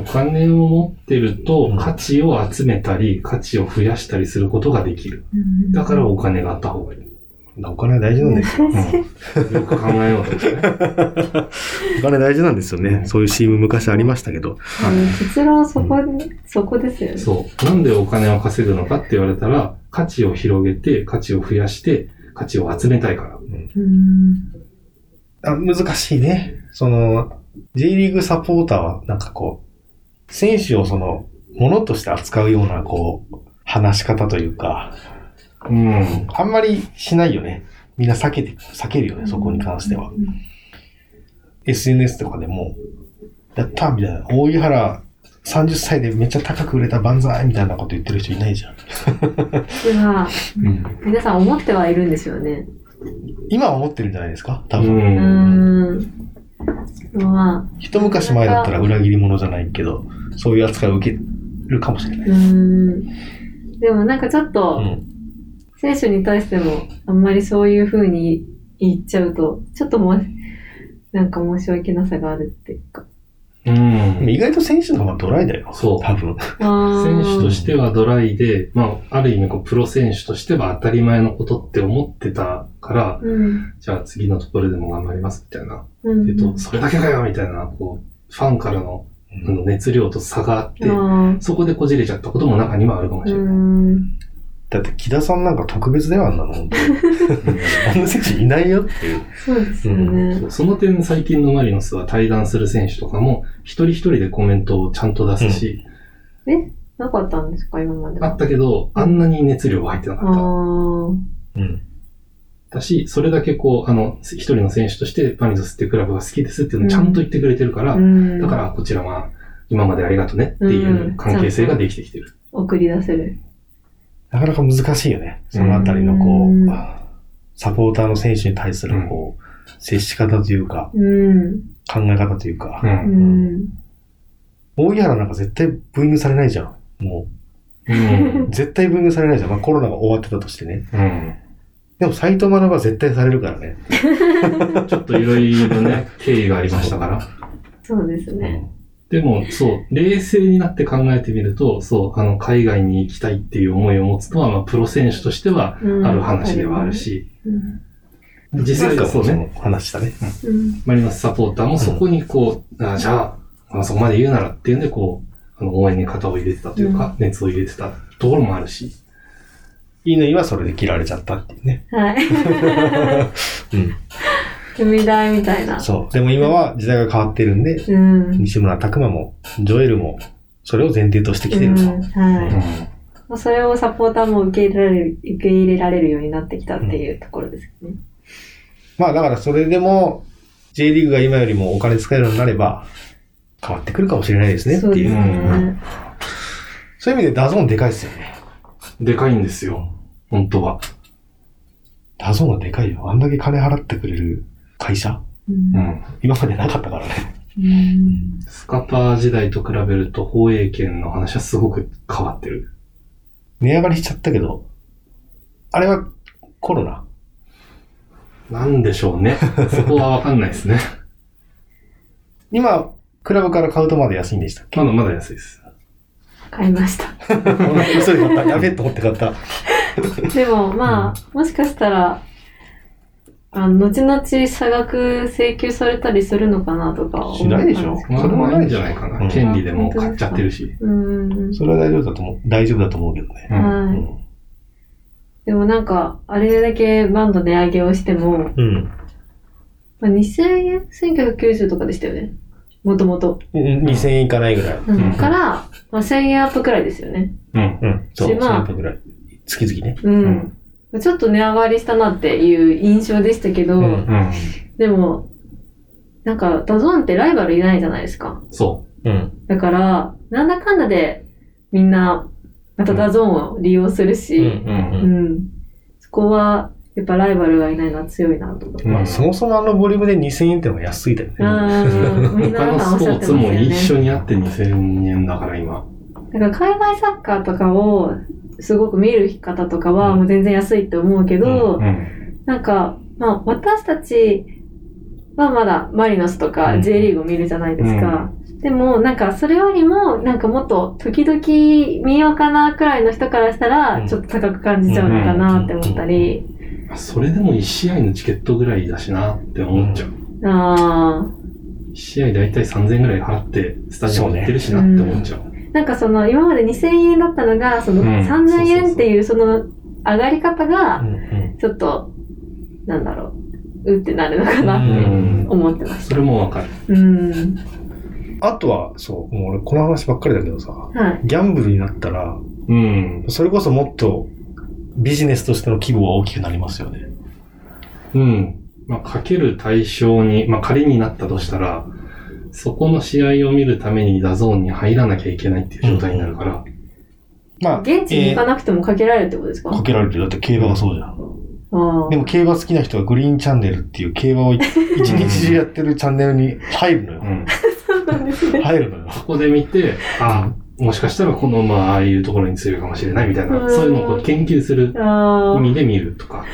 D: お金を持ってると
B: うん
D: 価値を集めたり、価値を増やしたりすることができる。だからお金があった方がいい。
B: お金は大事なんですよ。
D: うん、よく考えようとしてね。
B: お金大事なんですよね。そういう CM 昔ありましたけど。
C: うん結論はそこに、そこですよね。
D: そう。なんでお金を稼ぐのかって言われたら、価値を広げて、価値を増やして、価値を集めたいから。
C: うん。
B: あ難しいね。その、J リーグサポーターは、なんかこう、選手をその、ものとして扱うような、こう、話し方というか、
D: うん。
B: あんまりしないよね。みんな避けて、避けるよね、そこに関しては。SNS とかでも、やったみたいな。大井原30歳でめっちゃ高く売れた万歳みたいなこと言ってる人いないじゃん。
C: 今、
B: うん、
C: 皆さん思ってはいるんですよね。
B: 今は思ってるんじゃないですか？多
D: う。
B: 分。
C: うんーん。ま
B: 一昔前だったら裏切り者じゃないけど、そういう扱いを受けるかもしれな
C: あ、
B: い。
C: うーん。でもなんかちょっ
B: う
C: と、
B: ん。
C: 選手に対しても、あんまりそういう風に言っちゃうと、ちょっともう、なんか申し訳なさがあるっていうか。
D: うん。
B: 意外と選手の方がドライだよ。
D: そう
B: 多分。
D: 選手と
C: し
D: してはドライで、まあ、ある意味こう、プロ選手としては当たり前のことって思ってたから、
C: うん。
D: じゃあ次のところでも頑張りますみたいな。
C: うん。
D: えっと、それだけかよみたいな、こう、ファンからのあの熱量と差があって、
C: あ
D: そこでこじれちゃったことも中にはあるかもしれない。
C: ん。
B: だって木田さんなんか特別だよ、あんなの。本当に あんな選手いないよっていう。
C: そうですよね。
D: そうその点、最近のマリノスは対談する選手とかも、一人一人でコメントをちゃんと出すし、
C: なかったんですか、今まで。
D: あったけど、あんなに熱量は入ってな
C: あ
D: かった。
C: ー
B: うん。
D: だし、それだけこう、あの、一人の選手としてパニノスっていうクラブが好きですっていうのをちゃんと言ってくれてるから、
C: うん。
D: だからこちらは今までありがとねっていう関係性ができてきてる。
C: 送り出せる。
B: なかなか難しいよね。そのあたりのこ
C: う
B: サポーターの選手に対するこう、接し方というか、
C: うん。
B: 考え方というか
D: う。。
C: うんん。
B: 大井原なんか絶対ブーイングされないじゃん。も
D: う。
B: 絶対ブーイングされないじゃん。まあコロナが終わってたとしてね。
D: うん。
B: でも斎藤学は絶対されるからね。
D: ちょっといろいろね、経緯がありましたから。
C: そうですね。
D: でも、そう、冷静になって考えてみると、そう、あの、海外に行きたいっていう思いを持つのは、まあ、プロ選手としては
C: うん
D: ある話ではあるし、
C: うん。
D: 実際はそうね、
B: の話したね。
C: うん。
D: マリノスサポーターもそこにこう、あじゃあ、まあ、そこまで言うならっていうんで、こう、あの、応援に肩を入れてたというか、熱を入れてたところもあるし、
B: 乾はそれで切られちゃったっていうね。
C: はい。
B: うん。
C: 踏み台みたいな。
B: そう。でも今は時代が変わってるんで、
C: うん。
B: 西村拓真も、ジョエルも、それを前提としてきてると。
C: うんはい。まあそれをサポーターも受け入れられる、受け入れられるようになってきたっていうところですよね。
B: まあだからそれでも、J リーグが今よりもお金使えるようになれば、変わってくるかもしれないですねっていう。
C: そうです
B: そう
C: ね。
B: いう意味で DAZN でかいですよね。
D: でかいんですよ、本当は。
B: DAZN はでかいよ。あんだけ金払ってくれる会社？
C: う。
D: うんん。
B: 今までなかったからね。
C: うん
D: スカパー時代と比べると放映権の話はすごく変わってる。
B: 値上がりしちゃったけど、あれはコロナ？
D: なんでしょうね。そこはわかんないですね。
B: 今、クラブから買うとまだ安いんでしたっけ？
D: まだまだ安いです。
C: 買いました。
B: 嘘で買った。やべえと思って買った。
C: でも、まあ、もしかしたら、あの、後々差額請求されたりするのかなとか
B: しないでしょ
C: んすけど
D: まあまあいいんじゃないかな。
B: うん
D: 権利でもう買っちゃってるし。
C: うん。
B: それは大丈夫だと思う。大丈夫だと思うけどね。
C: でもなんか、あれだけバンと値上げをしても、
B: うん。
C: まあ、2000円 ?1990 とかでしたよね。もともと。
B: うん2000円いかないぐらい。
C: から、まあ、1000円アップくらいですよね。
D: うん。
B: うん。そう、
C: しまあ
B: 1000円ぐらい。月々ね。
C: うん。ちょっと値上がりしたなっていう印象でしたけど、
B: うん
D: うん。
C: でも、なんか、 DAZN ってライバルいないじゃないですか。
D: そ
B: うん。
C: だから、なんだかんだでみんなまた DAZN を利用するし、
B: うん
D: う
C: うんん。そこは、やっぱライバルがいないのは強いなと思って。
B: まあ、そもそもあのボリュームで2000円ってのが安いだよね。
C: あーみんな
D: 他のスポーツも一緒
C: に。
D: にあって2000円だから今。
C: だから海外サッカーとかをすごく見る方とかは
B: うん。
C: もう全然安いって思うけど、
D: うん。
C: なんか、まあ私たちはまだマリノスと
B: う
C: か
B: ん。
C: J リーグを見るじゃないですか。でもなんかそれよりもなんかもっと時々見ようかなくらいの人からした
B: うん。
C: らちょっと高く感じちゃうのかなって思ったり、
D: それでも1試合のチケットぐらいだしなって思っちゃう。
C: あ
D: 1試合だいたい3000円ぐらい払ってスタジアム行ってるしなって思っちゃう。
C: ーなんかその今まで2000円だったのがその
D: うん
C: 3000円っていうその上がり方
B: う
C: がちょっと、なんだろう、うってなるのかな
B: う
C: って
D: ん
C: 思ってまし
D: それもわかる。
C: た。うん。
B: あとは、そう、もう俺この話ばっかりだけどさ、
C: はい。
B: ギャンブルになったら、
D: うん。
B: それこそもっとビジネスとしての規模は大きくなりますよね。
D: うん。まあ、賭ける対象に、まあ、仮になったとしたら、そこの試合を見るために DAZN に入らなきゃいけないっていう状態になるから、
B: まあ、
C: 現地に行か
B: え
C: なくてもかけられるってことですか、
B: ーかけられてる。だって競馬がそうじゃん。
C: ああ
B: でも競馬好きな人はグリーンチャンネルっていう競馬を一 一日中やってるチャンネルに入るのよ
D: う。ん。
C: そうなんですね。
B: 入るのよ。
D: そこで見て、あもしかしたらこの馬はああいうところに強いかもしれないみたいな、
C: うん
D: そういうのを研究する
C: ああ。
D: 意味で見るとか。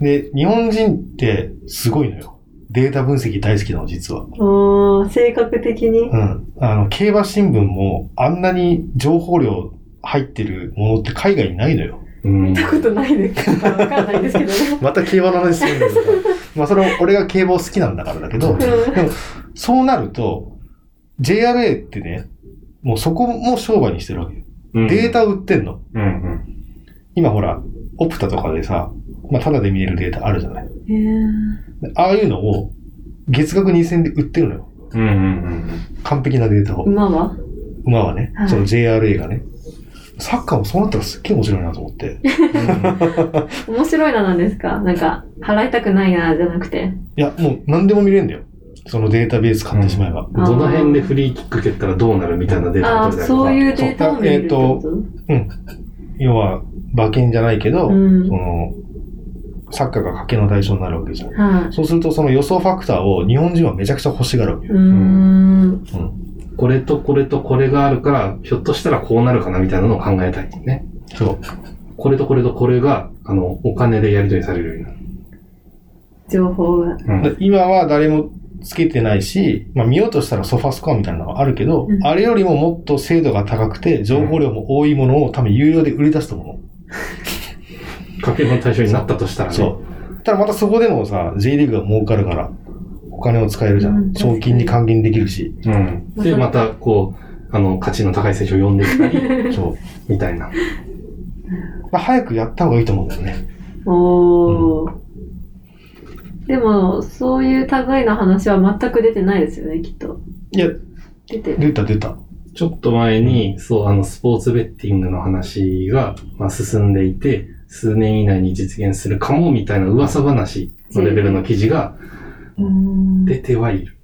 B: で、日本人ってすごいのよ。データ分析大好きなの、実は。
C: ああ、性格的に？
B: うん。あの、競馬新聞もあんなに情報量入ってるものって海外にないのよ。
D: うん
C: 見。たことないですわかんないですけどね。
B: また競馬の話するんだけど。まあそれは俺が競馬を好きなんだからだけど、
C: うん
B: そうなると、JRA ってね、もうそこも商売にしてるわけよ。
D: うん
B: データを売ってんの。
D: うんうん。
B: 今ほら、オプタとかでさ、まあただで見れるデータあるじゃない。
C: へ
B: ああいうのを月額2000で売ってるのよ。
D: うんうんうん
B: 完璧なデータを。
C: 馬は？
B: 馬はね、
C: はい
B: その JRA がね。サッカーもそうなったらすっげえ面白いなと思って。
C: 面白いななんですか？なんか、払いたくないなじゃなくて。
B: いや、もう何でも見れるんだよ。そのデータベース買ってしまえば。
D: うん。どの辺でフリーキック蹴ったらどうなるみたいなデータ
C: ああ、
D: が取れたりとか。
C: そういうデータを見れるってこと
B: うん。要は、馬券じゃないけど、
C: うん
B: その、サッカーが賭けの対象になるわけじゃん。
C: はい。
B: そうすると、その予想ファクターを日本人はめちゃくちゃ欲しがるわけよ。
C: うーん。
B: うん。
D: これとこれとこれがあるから、ひょっとしたらこうなるかなみたいなのを考えたいね。
B: そう。
D: これとこれとこれが、あの、お金でやり取りされるようになる。
C: 情報が。
D: うん
B: で今は誰もつけてないし、まあ見ようとしたらソファスコアみたいなのがあるけど、
C: うん
B: あれよりももっと精度が高くて、情報量も多いものを多分有料で売り出すと思
D: 家計の対象になったとしたら
B: う。
D: ね。
B: そう。ただまたそこでもさ、J リーグが儲かるから、お金を使えるじゃん。
C: うん
B: 賞金に還元できるし。
D: うん。で、また、こう、あの、価値の高い選手を呼んできたり、
B: そう。
D: みたいな。
B: まあ、早くやった方がいいと思うんだよね。
C: おー。でも、そういう類の話は全く出てないですよね、きっと。
B: いや、
C: 出てる。
B: 出た出た。
D: ちょっと前に、そう、あの、スポーツベッティングの話が、まあ、進んでいて、数年以内に実現するかも、みたいな噂話のレベルの記事が
C: うーん
D: 出てはいる。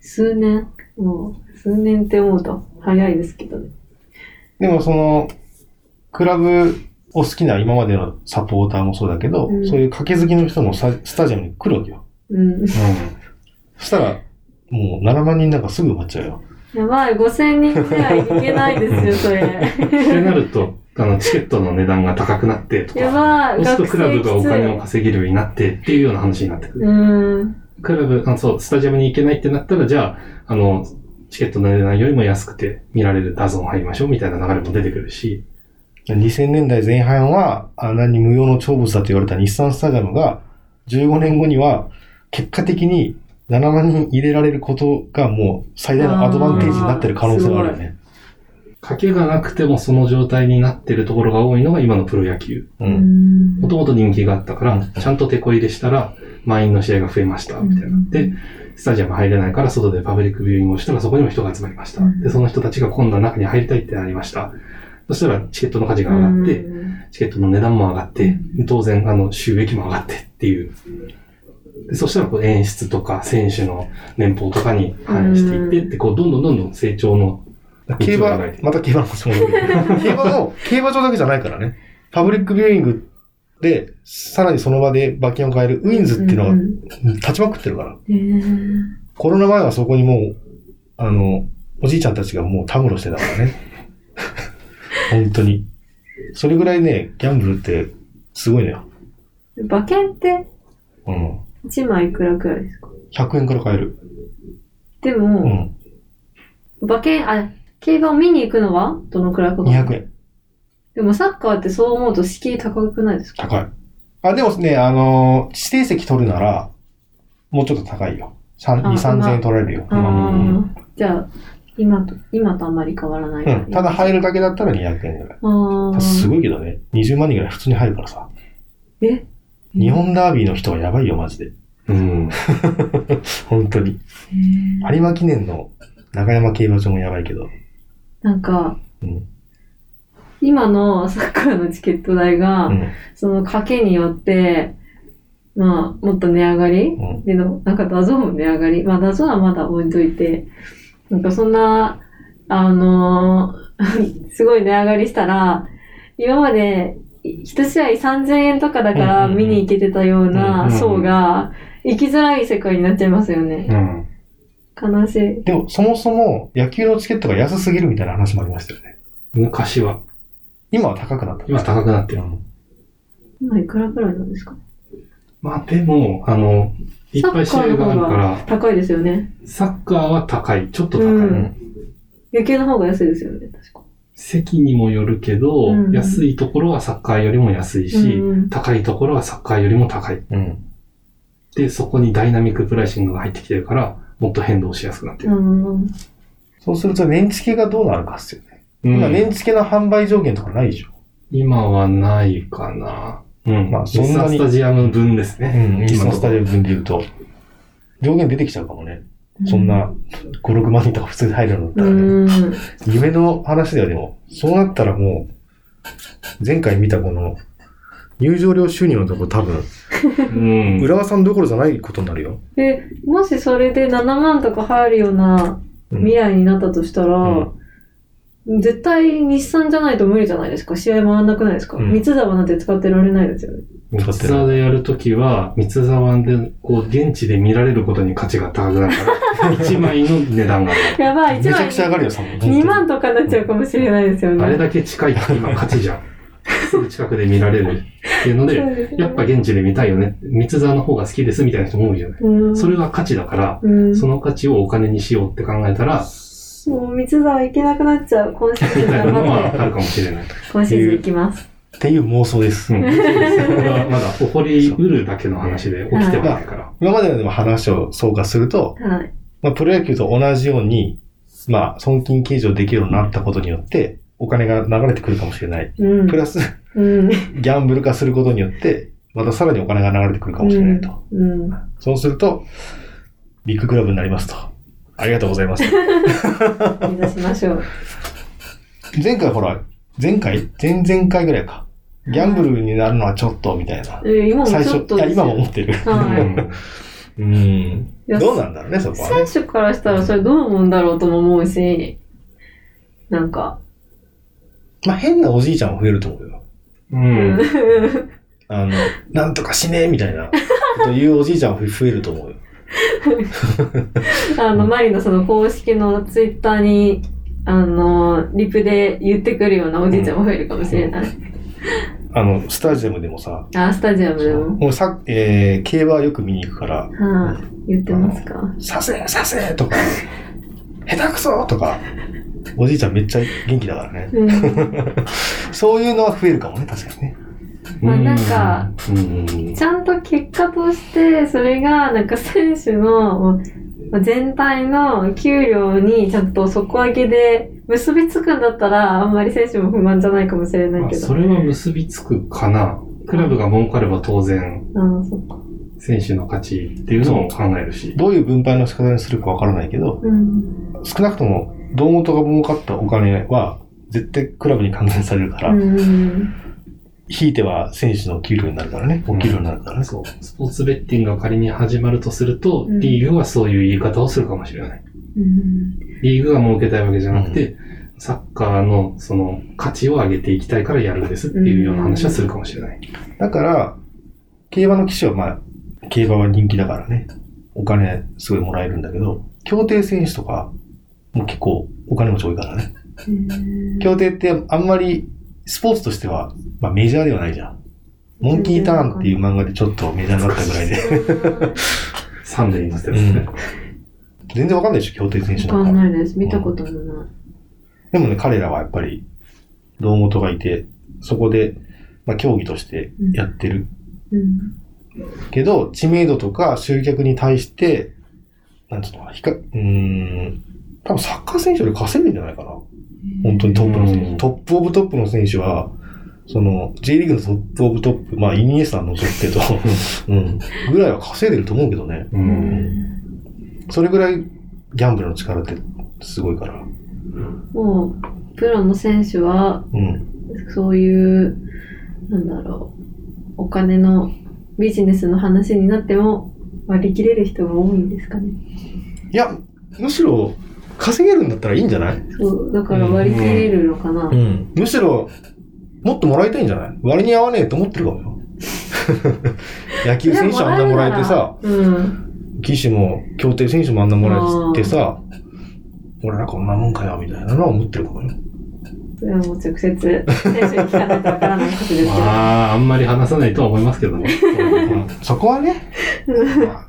C: 数年もう、数年って思うと早いですけどね。
B: でもその、クラブを好きな今までのサポーターもそうだけど、
C: うん
B: そういう掛け好きの人もさスタジアムに来るわけよ。
C: うん。
B: そしたら、もう7万人なんかすぐ埋まっちゃうよ。
C: やばい、5000人じゃいけないですよ、それ。
D: ってなると、あの、チケットの値段が高くなってと
C: や
D: か、
C: ばい、
D: そうするとクラブがお金を
C: き
D: 稼げるようになってっていうような話になってく。る。
C: うーん。
D: クラブ、あそう、スタジアムに行けないってなったら、じゃあ、あの、チケットの値段よりも安くて見られるダゾン入りましょうみたいな流れも出てくるし、
B: 2000年代前半は、あんなに無用の長物だと言われた日産スタジアムが、15年後には、結果的に7万人入れられることがもう最大のアドバンテージになってる可能性があるよね。
D: 賭けがなくてもその状態になってるところが多いのが今のプロ野球。もともと人気があったから、ちゃんと手こ入れしたら、満員の試合が増えました、みたいになって、スタジアム入れないから外でパブリックビューイングをしたらそこにも人が集まりました。
C: うん
D: で、その人たちが今度は中に入りたいってなりました。そしたらチケットの価値が上がって、チケットの値段も上がって、当然、あの、収益も上がってっていう。でそしたら、こう、演出とか、選手の年俸とかに反映していってって、こう、どんどんどんどん成長の
B: 競馬また競馬の話戻 競馬も、競馬場だけじゃないからね。パブリックビューイングで、さらにその場で馬券を買えるウィンズっていうのが
C: ん
B: 立ちまくってるから。コロナ前はそこにもう、あの、おじいちゃんたちがもうたむろしてたからね。本当に。それぐらいね、ギャンブルってすごいのよ。
C: 馬券って
B: うん。
C: 1枚いくらくらいですか
B: ？100円から買える。
C: で
B: う
C: も、
B: ん。
C: 馬券、あ、競馬を見に行くのは？どのくらいかかる
B: ？200円。
C: でもサッカーってそう思うと敷居高くないですか？
B: 高い。あ、でもね、あのー指定席取るなら、もうちょっと高いよ。3、2、
C: あ
B: 3000円取られるよ。
C: じゃあ、今と、今とあんまり変わらない。
B: うん。ただ入るだけだったら200円ぐらい。すごいけどね。20万人ぐらい普通に入るからさ。
C: え？
B: 日本ダービーの人はやばいよ、マジで。
D: うん。
B: 本当に。有馬記念の中山競馬場もやばいけど。
C: なんか、
B: うん。
C: 今のサッカーのチケット代が、
B: うん。
C: その賭けによって、まあ、もっと値上がり？
B: うん。
C: での、なんか DAZN も値上がり？まあ、 DAZN はまだ置いといて、なんかそんな、あのー すごい値上がりしたら、今まで一試合3000円とかだから見に行けてたようなん層が、生きづらい世界になっちゃいますよね。
D: うん。
C: 悲しい。
B: でも、そもそも野球のチケットが安すぎるみたいな話もありましたよね。
D: 昔は。
B: 今は高くなった。
D: 今高くなってる。
B: うん
C: 今いくらくらいなんですか？
D: まあでも、あの、いっぱい試合があるから、
C: 高いですよね。
D: サッカーは高い。ちょっと高い。
C: うん野球の方が安いですよね、確か。
D: 席にもよるけど、
C: うん
D: 安いところはサッカーよりも安いし、
C: うん
D: 高いところはサッカーよりも高い。
B: うん。
D: で、そこにダイナミックプライシングが入ってきてるから、もっと変動しやすくなってる。
C: うん。
B: そうすると、年付けがどうなるかっすよね。
D: うん
B: 今、年付けの販売上限とかないでしょ。
D: 今はないかな。うん。
B: まあそんなに
D: スタジアム分です
B: う
D: ね。
B: ん。今のスタジア
D: ム。
B: ム分で言うと、上限出てきちゃうかもね。そんな、5、6万人とか普通に入るのだった
C: う
B: らね。
C: ん。
B: 夢の話だよ、でも。そうなったらもう、前回見たこの、入場料収入のとこ多分、
D: うん。
B: 浦和さんどころじゃないことになるよ。
C: で、もしそれで7万とか入るような
B: うん
C: 未来になったとしたら、絶対日産じゃないと無理じゃないですか？試合回んなくないですか、
B: うん
C: 三沢なんて使ってられないですよね。
D: 三沢でやるときは、三沢で、こう、現地で見られることに価値が高くなるから、1枚の値段が。
C: やばい、1
B: めちゃ
C: 枚
B: くちゃ上がるよ、さ
C: 2万とかになっちゃうかもしれないですよね。
D: あれだけ近いって今価値じゃん。すぐ近くで見られるっていうので、
C: ですね
D: やっぱ現地で見たいよね。三沢の方が好きですみたいな人も多いじゃない。
C: うん、
D: それが価値だから、
C: うん、
D: その価値をお金にしようって考えたら、
C: もう三沢行けなくなっちゃう。今シーズン
D: みたいなの
C: 頑張って。
D: はあるかもしれない。
C: 今シーズン行きます。
B: っていう妄想です。
D: うん。そうですそれはまだ起こりうるだけの話で起きてはないから。
B: 今までのでも話を総括すると、
C: はい。
B: まあ、プロ野球と同じように、まあ、損金計上できるようになったことによって、お金が流れてくるかもしれない。
C: うん。
B: プラス、
C: うん。
B: ギャンブル化することによって、またさらにお金が流れてくるかもしれないと。
C: うん。
B: そうすると、ビッグクラブになりますと。ありがとうございます。
C: 目指しましょう。
B: 前回ほら、前回？前々回ぐらいか。ギャンブルになるのはちょっと、みたいな。
C: えー今もち
B: 最初、いや、今も思ってる。
C: はい。
B: うん。どうなんだろうね、そこはね。
C: 選手からしたらそれどう思うんだろうとも思うし、なんか、
B: まあ、変なおじいちゃんも増えると思うよ。
D: うん。
B: あの、なんとかしねえみたいなこと言うおじいちゃんも増えると思うよ。
C: あの、マリのその公式のツイッターに、あの、リプで言ってくるようなおじいちゃんも増えるかもしれない。
B: あの、スタジアムでもさ、
C: あ、スタジアムでも。
B: もうさ、えー、競馬よく見に行くから、
C: はい、言ってますか？
B: させさせとか、下手くそとか、おじいちゃんめっちゃ元気だからね。
C: うん。
B: そういうのは増えるかもね、確かにね。
C: まあなんか、
D: うん。
C: ちゃんと結果として、それが、なんか選手のまあ全体の給料にちゃんと底上げで結びつくんだったら、あんまり選手も不満じゃないかもしれない
D: まあ
C: けど。
D: それは結びつくかな。クラブが儲かれば当然、
C: ああ、そっか。
D: 選手の価値っていうのを考えるし。
B: どういう分配の仕方にするかわからないけど、
C: うん。
B: 少なくとも、胴元が儲かったお金は、絶対クラブに還元されるから、
C: うん。
B: ひいては選手の給料になるからね、お給料になるからね。
D: そう。スポーツベッティングが仮に始まるとすると、
C: うん
D: リーグはそういう言い方をするかもしれない。
C: うん。
D: リーグが儲けたいわけじゃなくて、サッカーのその価値を上げていきたいからやるんですっていうような話はするかもしれない。
B: だから、競馬の騎手はまあ、競馬は人気だからね、お金すごいもらえるんだけど、競艇選手とか、もう結構お金持ち多いからね。競艇ってあんまりスポーツとしては、まあメジャーではないじゃん。モンキーターンっていう漫画でちょっとメジャーになったぐらいで。
D: サンデーに載せたやつね。
B: 全然わかんないでしょ、競艇選手
C: わ
B: なんか。
C: かんないです。見たこともない。
B: でもね、彼らはやっぱり、胴元がいて、そこで、まあ競技としてやってる。
C: うん。
B: けど、知名度とか集客に対して、なんつうのかな、ひか、うーん、多分サッカー選手より稼いでんじゃないかな。本当にトップの選
D: うん
B: 手。トップオブトップの選手は、その、J リーグのトップオブトップ、まあ、イニエスタは除くけど、うん、ぐらいは稼いでると思うけどね。
D: う。
C: うんん
B: それぐらいギャンブルの力ってすごいから。
C: もう、プロの選手は、
B: うん。
C: そういう、なんだろう、お金のビジネスの話になっても割り切れる人が多いんですかね。
B: いや、むしろ、稼げるんだったらいいんじゃない？
C: そう、だから割り切れるのかな。
B: ん。むしろ、もっともらいたいんじゃない？割に合わねえと思ってるかもよ。野球選手あんなもらえてさ、
C: うん。
B: 騎手も、競艇選手もあんなもらえてさ、俺らこんなもんかよ、みたいなのは思ってるかもよ。
C: それはもう直接選手に聞かないとわからないことですけど。
D: ま あ、あんまり話さないとは思いますけどね。
B: そこはね、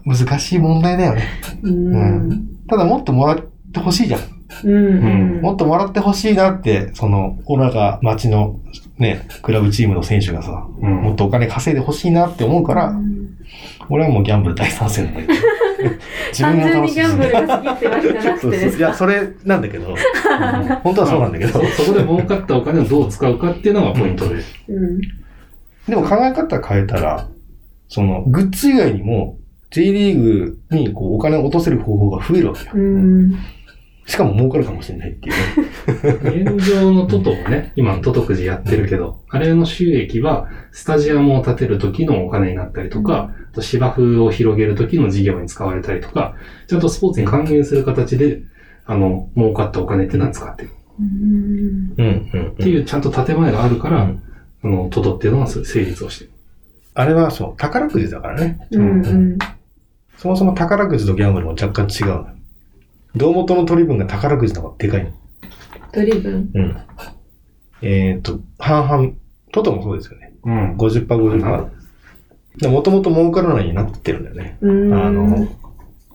B: まあ難しい問題だよね。
C: うん。
B: ただもっともらってほしいじゃん。
C: うん。
B: もっともらってほしいなって、その、俺らが町のね、クラブチームの選手がさ、
D: うん
B: もっとお金稼いでほしいなって思うから、
C: うん
B: 俺はもうギャンブル大賛成なんだけど。自
C: 単純
B: 楽
C: にギャンブルが好きってわけじゃなく
B: そうそういや。それなんだけど、本当はそうなんだけど
D: そ、そこで儲かったお金をどう使うかっていうのがポイントで。
C: うん。
B: でも考え方変えたら、その、グッズ以外にも、J リーグにこうお金を落とせる方法が増えるわけよ。
C: うん。
B: しかも儲かるかもしれないっていうね。
D: 現状のトトもね、今のトトくじやってるけど、あれの収益は、スタジアムを建てる時のお金になったりとか、あと芝生を広げる時の事業に使われたりとか、ちゃんとスポーツに還元する形で、あの、儲かったお金っていうのは使ってる。
C: うん。
B: うんうん、
D: っていうちゃんと建前があるから、
B: うん
D: あの、トトっていうのは成立をしてる。
B: あれはそう、宝くじだからね。
C: うん。うん。
B: そもそも宝くじとギャンブルも若干違う。胴元の取り分が宝くじの方がでかいの。
C: ドリブン。
B: うん。えっ、と、半々、トトもそうですよね。
D: うん。
B: 50%、50%。もともと儲からないようになってるんだよね。
C: うん。
B: あの、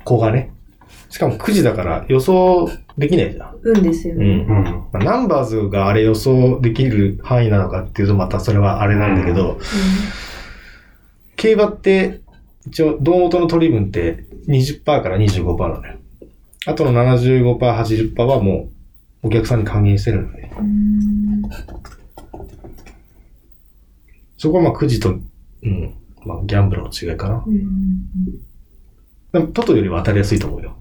B: 子がね。しかもくじだから予想できないじゃん。
C: 運ですよ
B: う
C: ね。
B: ん。
D: うん。
B: まあナンバーズがあれ予想できる範囲なのかっていうとまたそれはあれなんだけど、競馬って一応胴元の取り分って20%から25%なのよ。あとの75%、80%はもうお客さんに還元してるのね。
C: うん。
B: そこはまあくじと、うん、まあギャンブルの違いかな。
C: うん。
B: でもトトよりは当たりやすいと思うよ。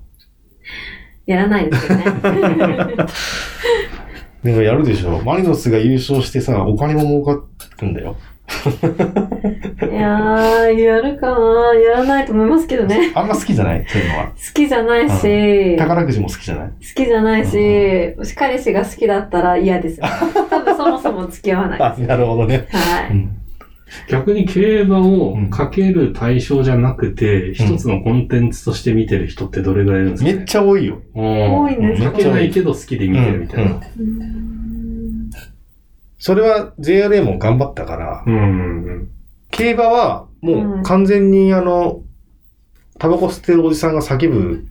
C: やらないですよね。
B: でもやるでしょ。マリノスが優勝してさ、お金も儲かるんだよ。
C: いやー、やるかなやらないと思いますけどね。
B: あんま好きじゃないそういうのは。
C: 好きじゃないし、好
B: 宝くじも好きじゃない？
C: きじゃないし、もし彼氏が好きだったら嫌です。多分そもそも付き合わない
B: あ、なるほどね。
C: です。はい。
B: うん。
D: 逆に競馬をかける対象じゃなくて、一つのコンテンツとして見てる人ってどれぐらいいるんですか、ね？
B: めっちゃ多いよ。
C: 多いんですか？
D: かけないけど好きで見てるみたいな。
C: うん
B: それは JRA も頑張ったから、
D: うん。
B: 競馬はもう完全にあの、タバコ吸ってるおじさんが叫ぶ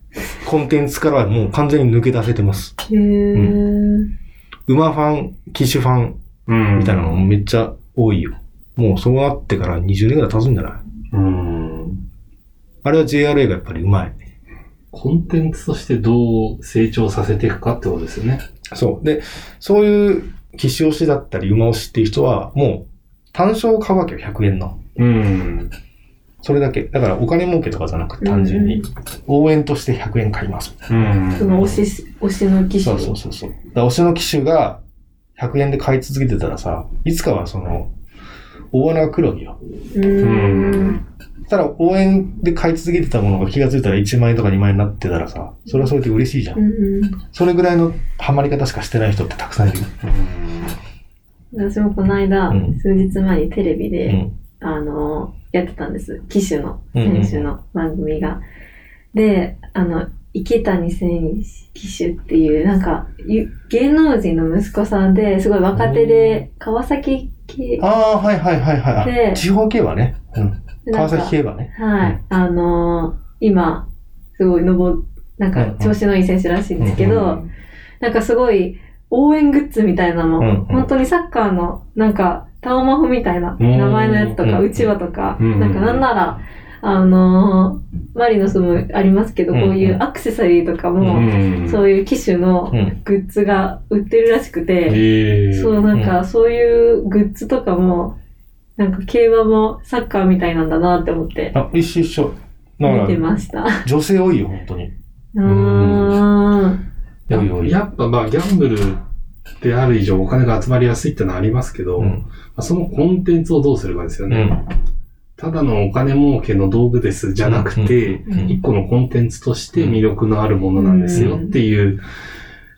B: コンテンツからはもう完全に抜け出せてます。
C: へー。
B: 馬ファン、騎手ファン
D: うん。
B: みたいなのもめっちゃ多いよ。もうそうなってから20年ぐらい経つんじゃない？
D: うん。
B: あれは JRA がやっぱりうまい。
D: コンテンツとしてどう成長させていくかってことですよね。
B: そう。で、そういう騎手推しだったり馬推しっていう人は、もう単勝を買うわけよ、100円の。
D: うん。
B: それだけ。だからお金儲けとかじゃなくて単純に応援として100円買います。
D: うん。
C: その推し、推しの機種。
B: そうそうそうそう。だ推しの機種が100円で買い続けてたらさ、いつかはその、大穴が来るわけよ。
C: うーん。
B: ただ応援で買い続けてたものが気がついたら1万円とか2万円になってたらさ、それはそれで嬉しいじゃん。
C: うんうん
B: それぐらいのハマり方しかしてない人ってたくさんいるよ。
C: 私もこの間、
B: うん
C: 数日前にテレビで、
B: うん。
C: あの、やってたんです。騎手の、選手の番組が。で、あの、池谷選手、騎手っていう、なんか、ゆ芸能人の息子さんで、すごい若手で、川崎系、
B: ああ、はいはいはいはい
C: で
B: あ。地方競馬ね。うん。川崎競馬ね。
C: はい。あのー今、すごい登っ、なんか
B: うんうん
C: 調子のいい選手らしいんですけど、
B: うん
C: なんかすごい応援グッズみたいなの、
B: うんうん
C: 本当にサッカーの、なんか、タオマフみたいな名前のやつとか、
B: うん
C: うちわとか、
D: うん
C: なんかなんなら、あのーマリノスもありますけど、こういうアクセサリーとかも、
D: ん
C: そういう機種の
B: うん。
C: グッズが売ってるらしくて、
D: ええ
C: そう、なんか、そういうグッズとかも、なんか競馬もサッカーみたいなんだなって思って、
B: あ、一緒一緒。
C: 見て
B: ら、
C: ました。
B: 女性多いよ、本当に。
C: うーん。
D: やっぱまあギャンブルである以上お金が集まりやすいってのはありますけど、ま
B: うん。
D: あそのコンテンツをどうするかですよね。
B: うん。
D: ただのお金儲けの道具ですじゃなくて、
C: うんうん
D: 一個のコンテンツとして魅力のあるものなんですよ
C: うん
D: っていう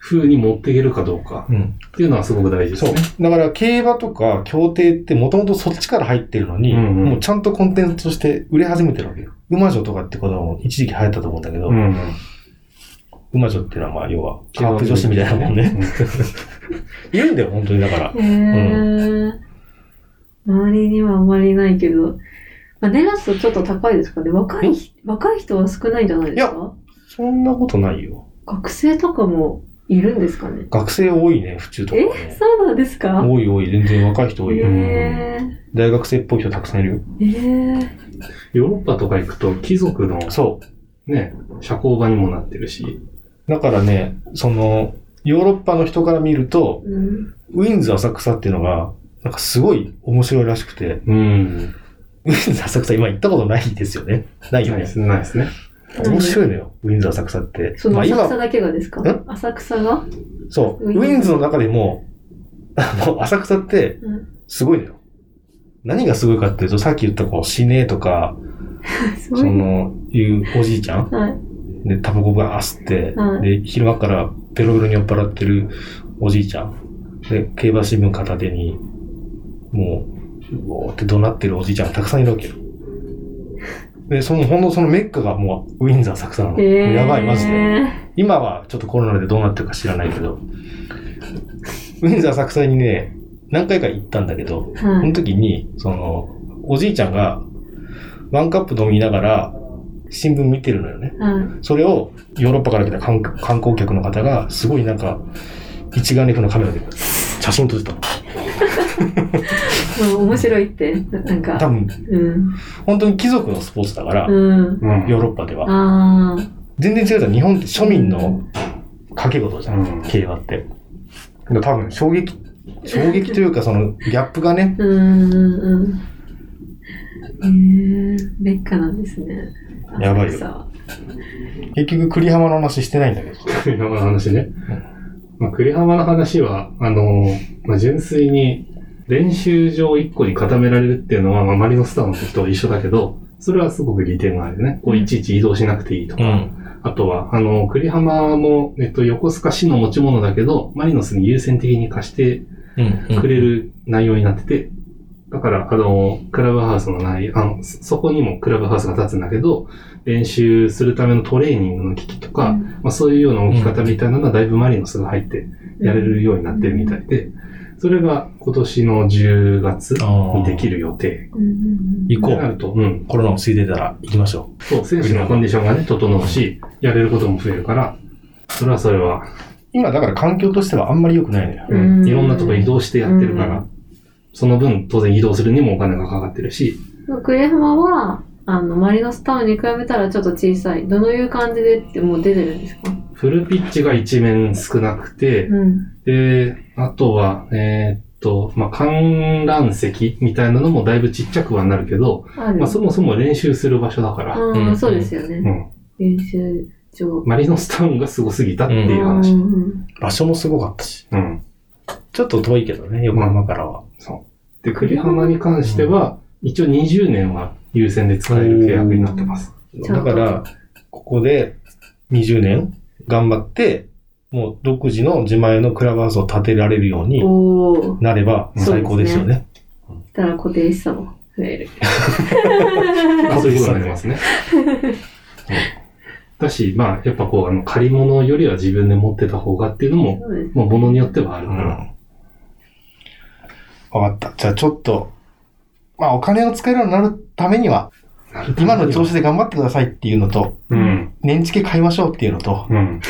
D: 風に持っていけるかどうか
B: うん。
D: っていうのはすごく大事です
B: そう
D: ね。。
B: だから、競馬とか競艇ってもともとそっちから入ってるのに、
D: うんうん
B: もうちゃんとコンテンツとして売れ始めてるわけよ。馬女とかってことも一時期流行ったと思うんだけど、
D: うん。
B: 馬女っていうのはまあ、要は、カープ女子みたいなもんね。いるんだよ、本当にだから。
C: へー。周りにはあまりないけど、まあ、値段とちょっと高いですかね。若い、若い人は少ないんじゃないですか？
B: そんなことないよ。
C: 学生とかもいるんですかね？
B: 学生多いね、府中とか
C: え？
B: ね。
C: そうなんですか？
B: 多い多い、全然若い人多いよ。
C: へ
B: 大学生っぽい人たくさんいるよ。
C: ー。えー。
D: ヨーロッパとか行くと貴族の
B: そ
D: ね、社交場にもなってるし、
B: う。だからね、その、ヨーロッパの人から見ると、
C: うん。
B: ウィンズ浅草っていうのが、なんかすごい面白いらしくて、
D: うん。
B: ウィンズ浅草今行ったことないですよね。ないよね。
D: ないですね。
B: 面白いのよ、ウィンズ浅草って。
C: その浅草だけがですか？
B: ん
C: 浅草が？
B: そう、
C: ウィンズ
B: の中でも、あの、浅草って
C: うん。
B: すごいのよ。何がすごいかっていうと、さっき言ったこう、死ねとか、
C: そ
B: の、いうおじいちゃん
C: はい。
B: で、タバコが吸って、
C: はい
B: で、昼間からベロベロに酔っ払ってるおじいちゃん。で、競馬新聞片手に、もう、うおーって怒鳴ってるおじいちゃんがたくさんいるわけよ。で、その、ほんのそのメッカがもう、ウィンザー浅草なの。
C: えー、
B: やばい、マジで。今はちょっとコロナでどうなってるか知らないけど、ウィンザー浅草にね、何回か行ったんだけど、その
C: はい。
B: 時に、その、おじいちゃんが、ワンカップ飲みながら、新聞見てるのよね。
C: はい。
B: それをヨーロッパから来た観観光客の方が、すごいなんか、一眼レフのカメラで写真撮ってたの。
C: まあ、面白いって、ななんか。
B: 多分、
C: うん。
B: 本当に貴族のスポーツだから、
C: うん。
D: うん。
B: ヨーロッパでは。
C: ああ。
B: 全然違うじゃん。日本って庶民の掛け事じゃん、
D: うん
B: 競馬って。多分、衝撃、衝撃というか、その、ギャップがね、
C: うんうんうん。えー、ベッカなんですね。
B: やばいよ結局、栗浜の話してないんだけど。
D: 栗浜の話ね。まあ、栗浜の話は、あの、まあ、純粋に練習場一個に固められるっていうのは、まあ、マリノスタウンの時と一緒だけど、それはすごく利点があるよね。こういちいち移動しなくていいとか。
B: うん。
D: あとは、あの、栗浜も、えっと、横須賀市の持ち物だけど、マリノスに優先的に貸して
B: うん。
D: くれる内容になってて、だから、あの、クラブハウスの内容、あの、そそこにもクラブハウスが立つんだけど、練習するためのトレーニングの機器とか、
C: うん
D: まあそういうような置き方みたいなのはだいぶマリノスが入ってやれるようになってるみたいで、それが今年の10月にできる予定。
C: うんうんうん
B: 行こう。
D: となると、うん。
B: コロナ落ち着いてたら行きましょ
D: そう、選手のコンディションがね、整うし、やれることも増えるから、それはそれは、
B: う。今、だから環境としてはあんまり良くないのよ。
C: うん
D: いろんなとこ移動してやってるから、
C: うん
D: その分当然移動するにもお金がかかってるし、
C: 栗浜は、あの、マリノスタウンに比べたらちょっと小さい。どのいう感じでってもう出てるんですか？
D: フルピッチが一面少なくて、
C: うん。
D: で、あとは、えーっと、まあ、観覧席みたいなのもだいぶちっちゃくはなるけど、
C: ある。
D: まあ、そもそも練習する場所だから、
C: う、
B: うんん
C: そうですよね。
D: うん。
C: 練習場。
D: マリノスタウンがすごすぎたっていう
C: う
D: 話。
C: ん
B: 場所もすごかったし。
D: うん。
B: ちょっと遠いけどね、横浜からは。
D: そう。で、栗浜に関しては、一応20年は優先で使える契約になってます。
B: だから、ここで20年頑張って、もう独自の自前のクラブハウスを建てられるように。なれば最高ですよね。
C: そしたら固定資産も増える。
D: まあそういうことになりますね。だし、まあ、やっぱこう、あの、借り物よりは自分で持ってた方がっていうのも、
C: そうです。
D: まあ、物によってはある
B: う
D: から。
B: ん。わかった。じゃあちょっと、まあお金を使えるようになるためには、今の調子で頑張ってくださいっていうのと、
D: うん。
B: 年付け買いましょうっていうのと、
D: うん。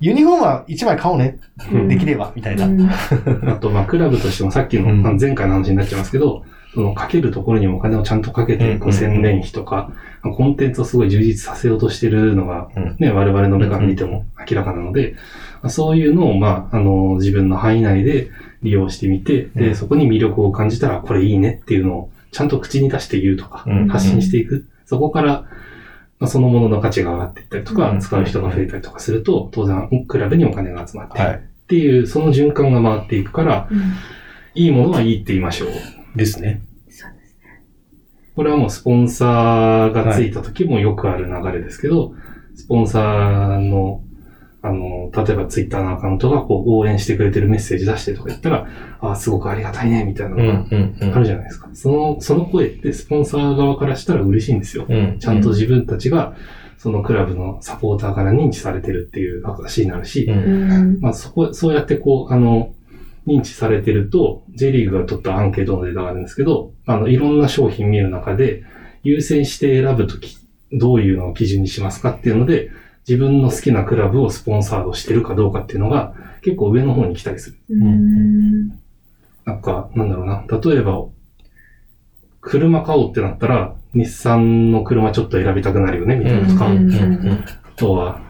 B: ユニフォームは1枚買おうね。
C: うん
B: できれば、みたいな。
C: うん
D: あと、まあ、クラブとしてもさっきの、前回の話になっちゃいますけど、その、かけるところにもお金をちゃんとかけて、こ
B: う
D: 宣伝費とか、コンテンツをすごい充実させようとしてるのが、
B: うん
D: ね、我々の目から見ても明らかなので、まあそういうのを、まあ、あの、自分の範囲内で利用してみて、で、
B: うん
D: そこに魅力を感じたら、これいいねっていうのを、ちゃんと口に出して言うとか、
B: うん
D: 発信していく。そこから、まあ、そのものの価値が上がっていったりとか、
B: うん
D: 使う人が増えたりとかすると、当然、クラブにお金が集まって、
B: はい。
D: っていう、その循環が回っていくから、
C: うん
D: いいものはいいって言いましょう。
B: ですね。
C: そうですね。
D: これはもうスポンサーがついた時もよくある流れですけど、スポンサーの、あの、例えばツイッターのアカウントがこう応援してくれてるメッセージ出してとか言ったら、ああ、すごくありがたいね、みたいなのが
B: ん
D: あるじゃないですか。その、その声ってスポンサー側からしたら嬉しいんですよ。
B: うん。
D: ちゃんと自分たちが、そのクラブのサポーターから認知されてるっていう証になるし、
B: うん
C: うん
D: まあそこ、そうやってこう、あの、認知されてると、J リーグが取ったアンケートのデータがあるんですけど、あの、いろんな商品見る中で、優先して選ぶとき、どういうのを基準にしますかっていうので、自分の好きなクラブをスポンサードしてるかどうかっていうのが、結構上の方に来たりする。
C: うん。
D: なんか、なんだろうな。例えば、車買おうってなったら、日産の車ちょっと選びたくなるよね、みたいなのとか、
C: うん
D: あとは、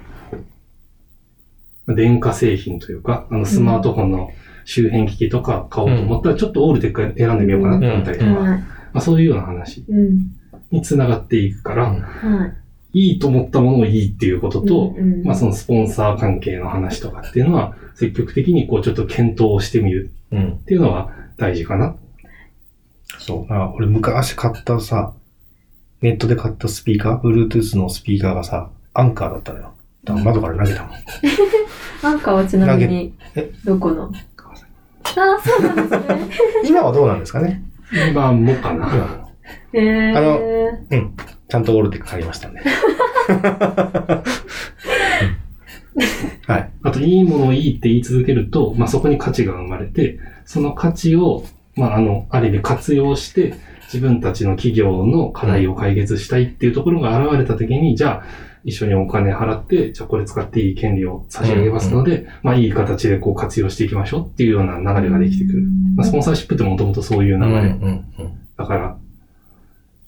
D: 電化製品というか、あのスマートフォンの周辺機器とか買おうと思ったら、ちょっとオールテック選んでみようかなって思ったりとか、あ、そういうような話
C: うん
D: につながっていくから、
C: い
D: いいと思ったものをいいっていうことと、
C: うんうん
D: まあそのスポンサー関係の話とかっていうのは、積極的にこうちょっと検討をしてみる
B: うん。
D: っていうのは大事かな。
B: そう。あ、俺昔買ったさ、ネットで買ったスピーカー、Bluetooth のスピーカーがさ、アンカーだったのよ。だから窓から投げたもん。
C: アンカーはちなみに
B: え、
C: どこの？ああ、そうなんですね。
B: 今はどうなんですかね？
D: 今もかな。
C: えー、
B: あのうん。ちゃんとオールテック買いましたね。はい。
D: あと、いいものをいいって言い続けると、まあ、そこに価値が生まれて、その価値を、まあ、あの、ある意味活用して、自分たちの企業の課題を解決したいっていうところが現れたときに、じゃあ、一緒にお金払って、じゃあこれ使っていい権利を差し上げますので、まあ、いい形でこう活用していきましょうっていうような流れができてくる。まあ、スポンサーシップってもともとそういう流れ。
B: うん
D: だから、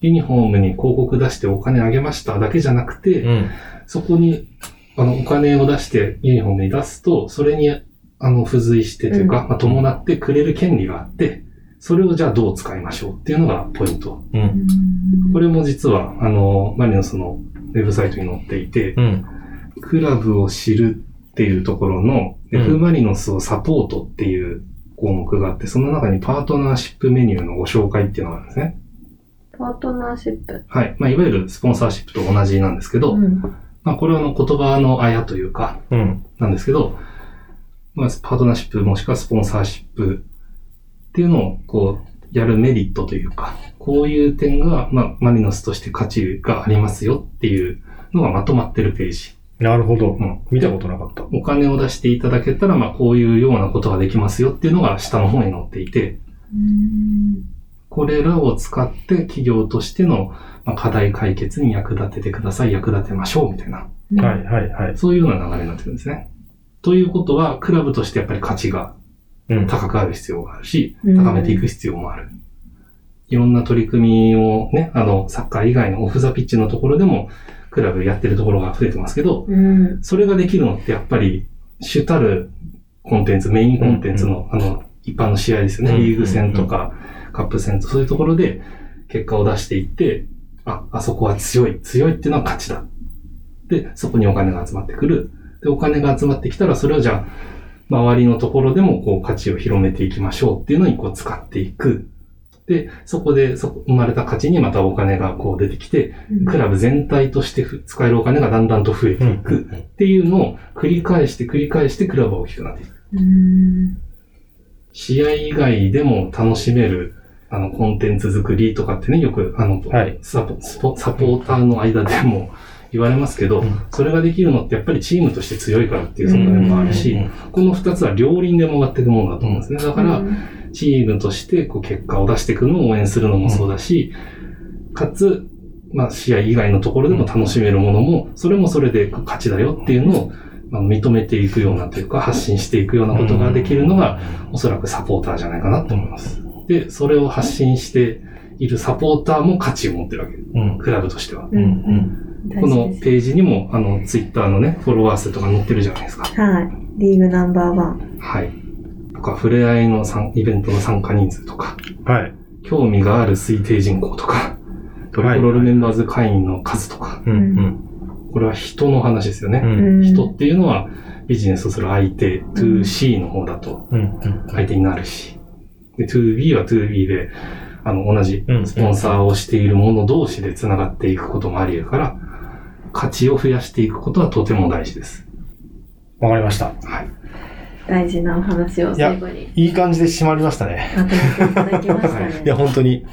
D: ユニフォームに広告出してお金あげましただけじゃなくて、
B: うん。
D: そこに、あの、お金を出してユニフォームに出すと、それに、あの、付随してというか、
C: うん
D: まあ、伴ってくれる権利があって、それをじゃあどう使いましょうっていうのがポイント。
B: うん。うん。
D: これも実は、あの、マリノスのウェブサイトに載っていて、
B: うん。
D: クラブを知るっていうところの、
B: うん
D: F マリノスをサポートっていう項目があって、その中にパートナーシップメニューのご紹介っていうのがあるんですね。
C: パートナーシップ。
D: はい。まあ、いわゆるスポンサーシップと同じなんですけど、
C: うん。
D: まあ、これはあの言葉のあやというか、
B: うん。
D: なんですけど、まあ、パートナーシップもしくはスポンサーシップっていうのを、こう、やるメリットというか、こういう点が、まあ、マリノスとして価値がありますよっていうのがまとまってるページ。
B: なるほど。
D: うん
B: 見たことなかった。
D: お金を出していただけたら、まあ、こういうようなことができますよっていうのが下の方に載っていて、これらを使って企業としてのまあ課題解決に役立ててください、役立てましょうみたいな、
B: はい、はい、はい。
D: そういうような流れになってるんですね。ということは、クラブとしてやっぱり価値が
B: うん。
D: 高くある必要があるし、
C: うん
D: 高めていく必要もある。いろんな取り組みをね、あの、サッカー以外のオフザピッチのところでも、クラブやってるところが増えてますけど、
C: うん。
D: それができるのってやっぱり、主たるコンテンツ、メインコンテンツの、あの、一般の試合ですよね。
B: うん
D: リーグ戦とか、カップ戦と、そういうところで結果を出していって、あ、あそこは強い。強いっていうのは勝ちだ。で、そこにお金が集まってくる。で、お金が集まってきたら、それをじゃあ、周りのところでもこう価値を広めていきましょうっていうのにこう使っていく。で、そこでそ生まれた価値にまたお金がこう出てきて、クラブ全体としてふ使えるお金がだんだんと増えていくっていうのを繰り返して繰り返してクラブは大きくなっていく。
C: うん。
D: 試合以外でも楽しめる、あの、コンテンツ作りとかってね、よく、あの、
B: はい。
D: サポサポーターの間でも言われますけど、
B: うん。
D: それができるのってやっぱりチームとして強いからっていう側面もあるし、
B: うん。
D: この二つは両輪で回っていくものだと思うんですね。だから、
C: うん。
D: チームとしてこう結果を出していくのを応援するのもそうだし、かつ、まあ、試合以外のところでも楽しめるものも、それもそれで勝ちだよっていうのを、まあ、認めていくようなというか、発信していくようなことができるのが、おそらくサポーターじゃないかなと思います。で、それを発信しているサポーターも価値を持ってるわけ。
B: うん。
D: クラブとしては。
C: うんうん
D: このページにも、あの、ツイッターのね、フォロワー数とか載ってるじゃないですか。
C: はい。リーグナンバーワン。
D: はい。とか、触れ合いの参イベントの参加人数とか、
B: はい。
D: 興味がある推定人口とか、トリコロールメンバーズ会員の数とか、
B: うん。うん。
D: これは人の話ですよね。
B: うん。
D: 人っていうのはビジネスをする相手、2C の方だと
B: うん。
D: 相手になるし、で 2B は 2B で、あの、同じ
B: うん
D: スポンサーをしている者同士で繋がっていくこともあり得るから、価値を増やしていくことはとても大事です。
B: わかりました。
D: はい。
C: 大事なお話を最後に
B: いい感じで締まりましたね。
C: いただきましたね。
B: いや、本当に。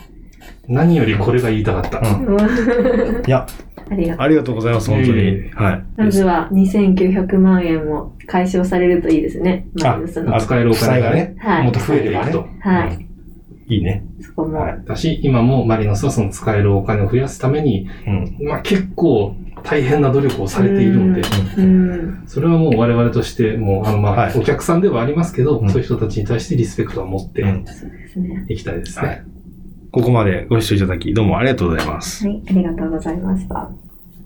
D: 何よりこれが言いたかった。
B: うん。いや、
C: ありがとう。
B: ありがとうございます、本当に。
D: え
B: はい。
C: まずは2900万円も解消されるといいですね。マイナスの。
B: あ
D: 使えるお金がね、
C: はい
B: もっと増えればね。
D: と。
C: はい。
B: いいね。
C: そこも。
B: はい。
D: だし、今もマリノスはその使えるお金を増やすために、
B: うん。
D: まあ結構大変な努力をされているので、
C: うん。
D: それはもう我々として、もう、あの、まあ、
B: はい
D: お客さんではありますけど、
B: うん
D: そういう人たちに対してリスペクトは持って
B: うん
C: そうですね。
D: いきたいです
B: は
D: ね
B: い。ここまでご視聴いただき、どうもありがとうございます。
C: はい。ありがとうございました。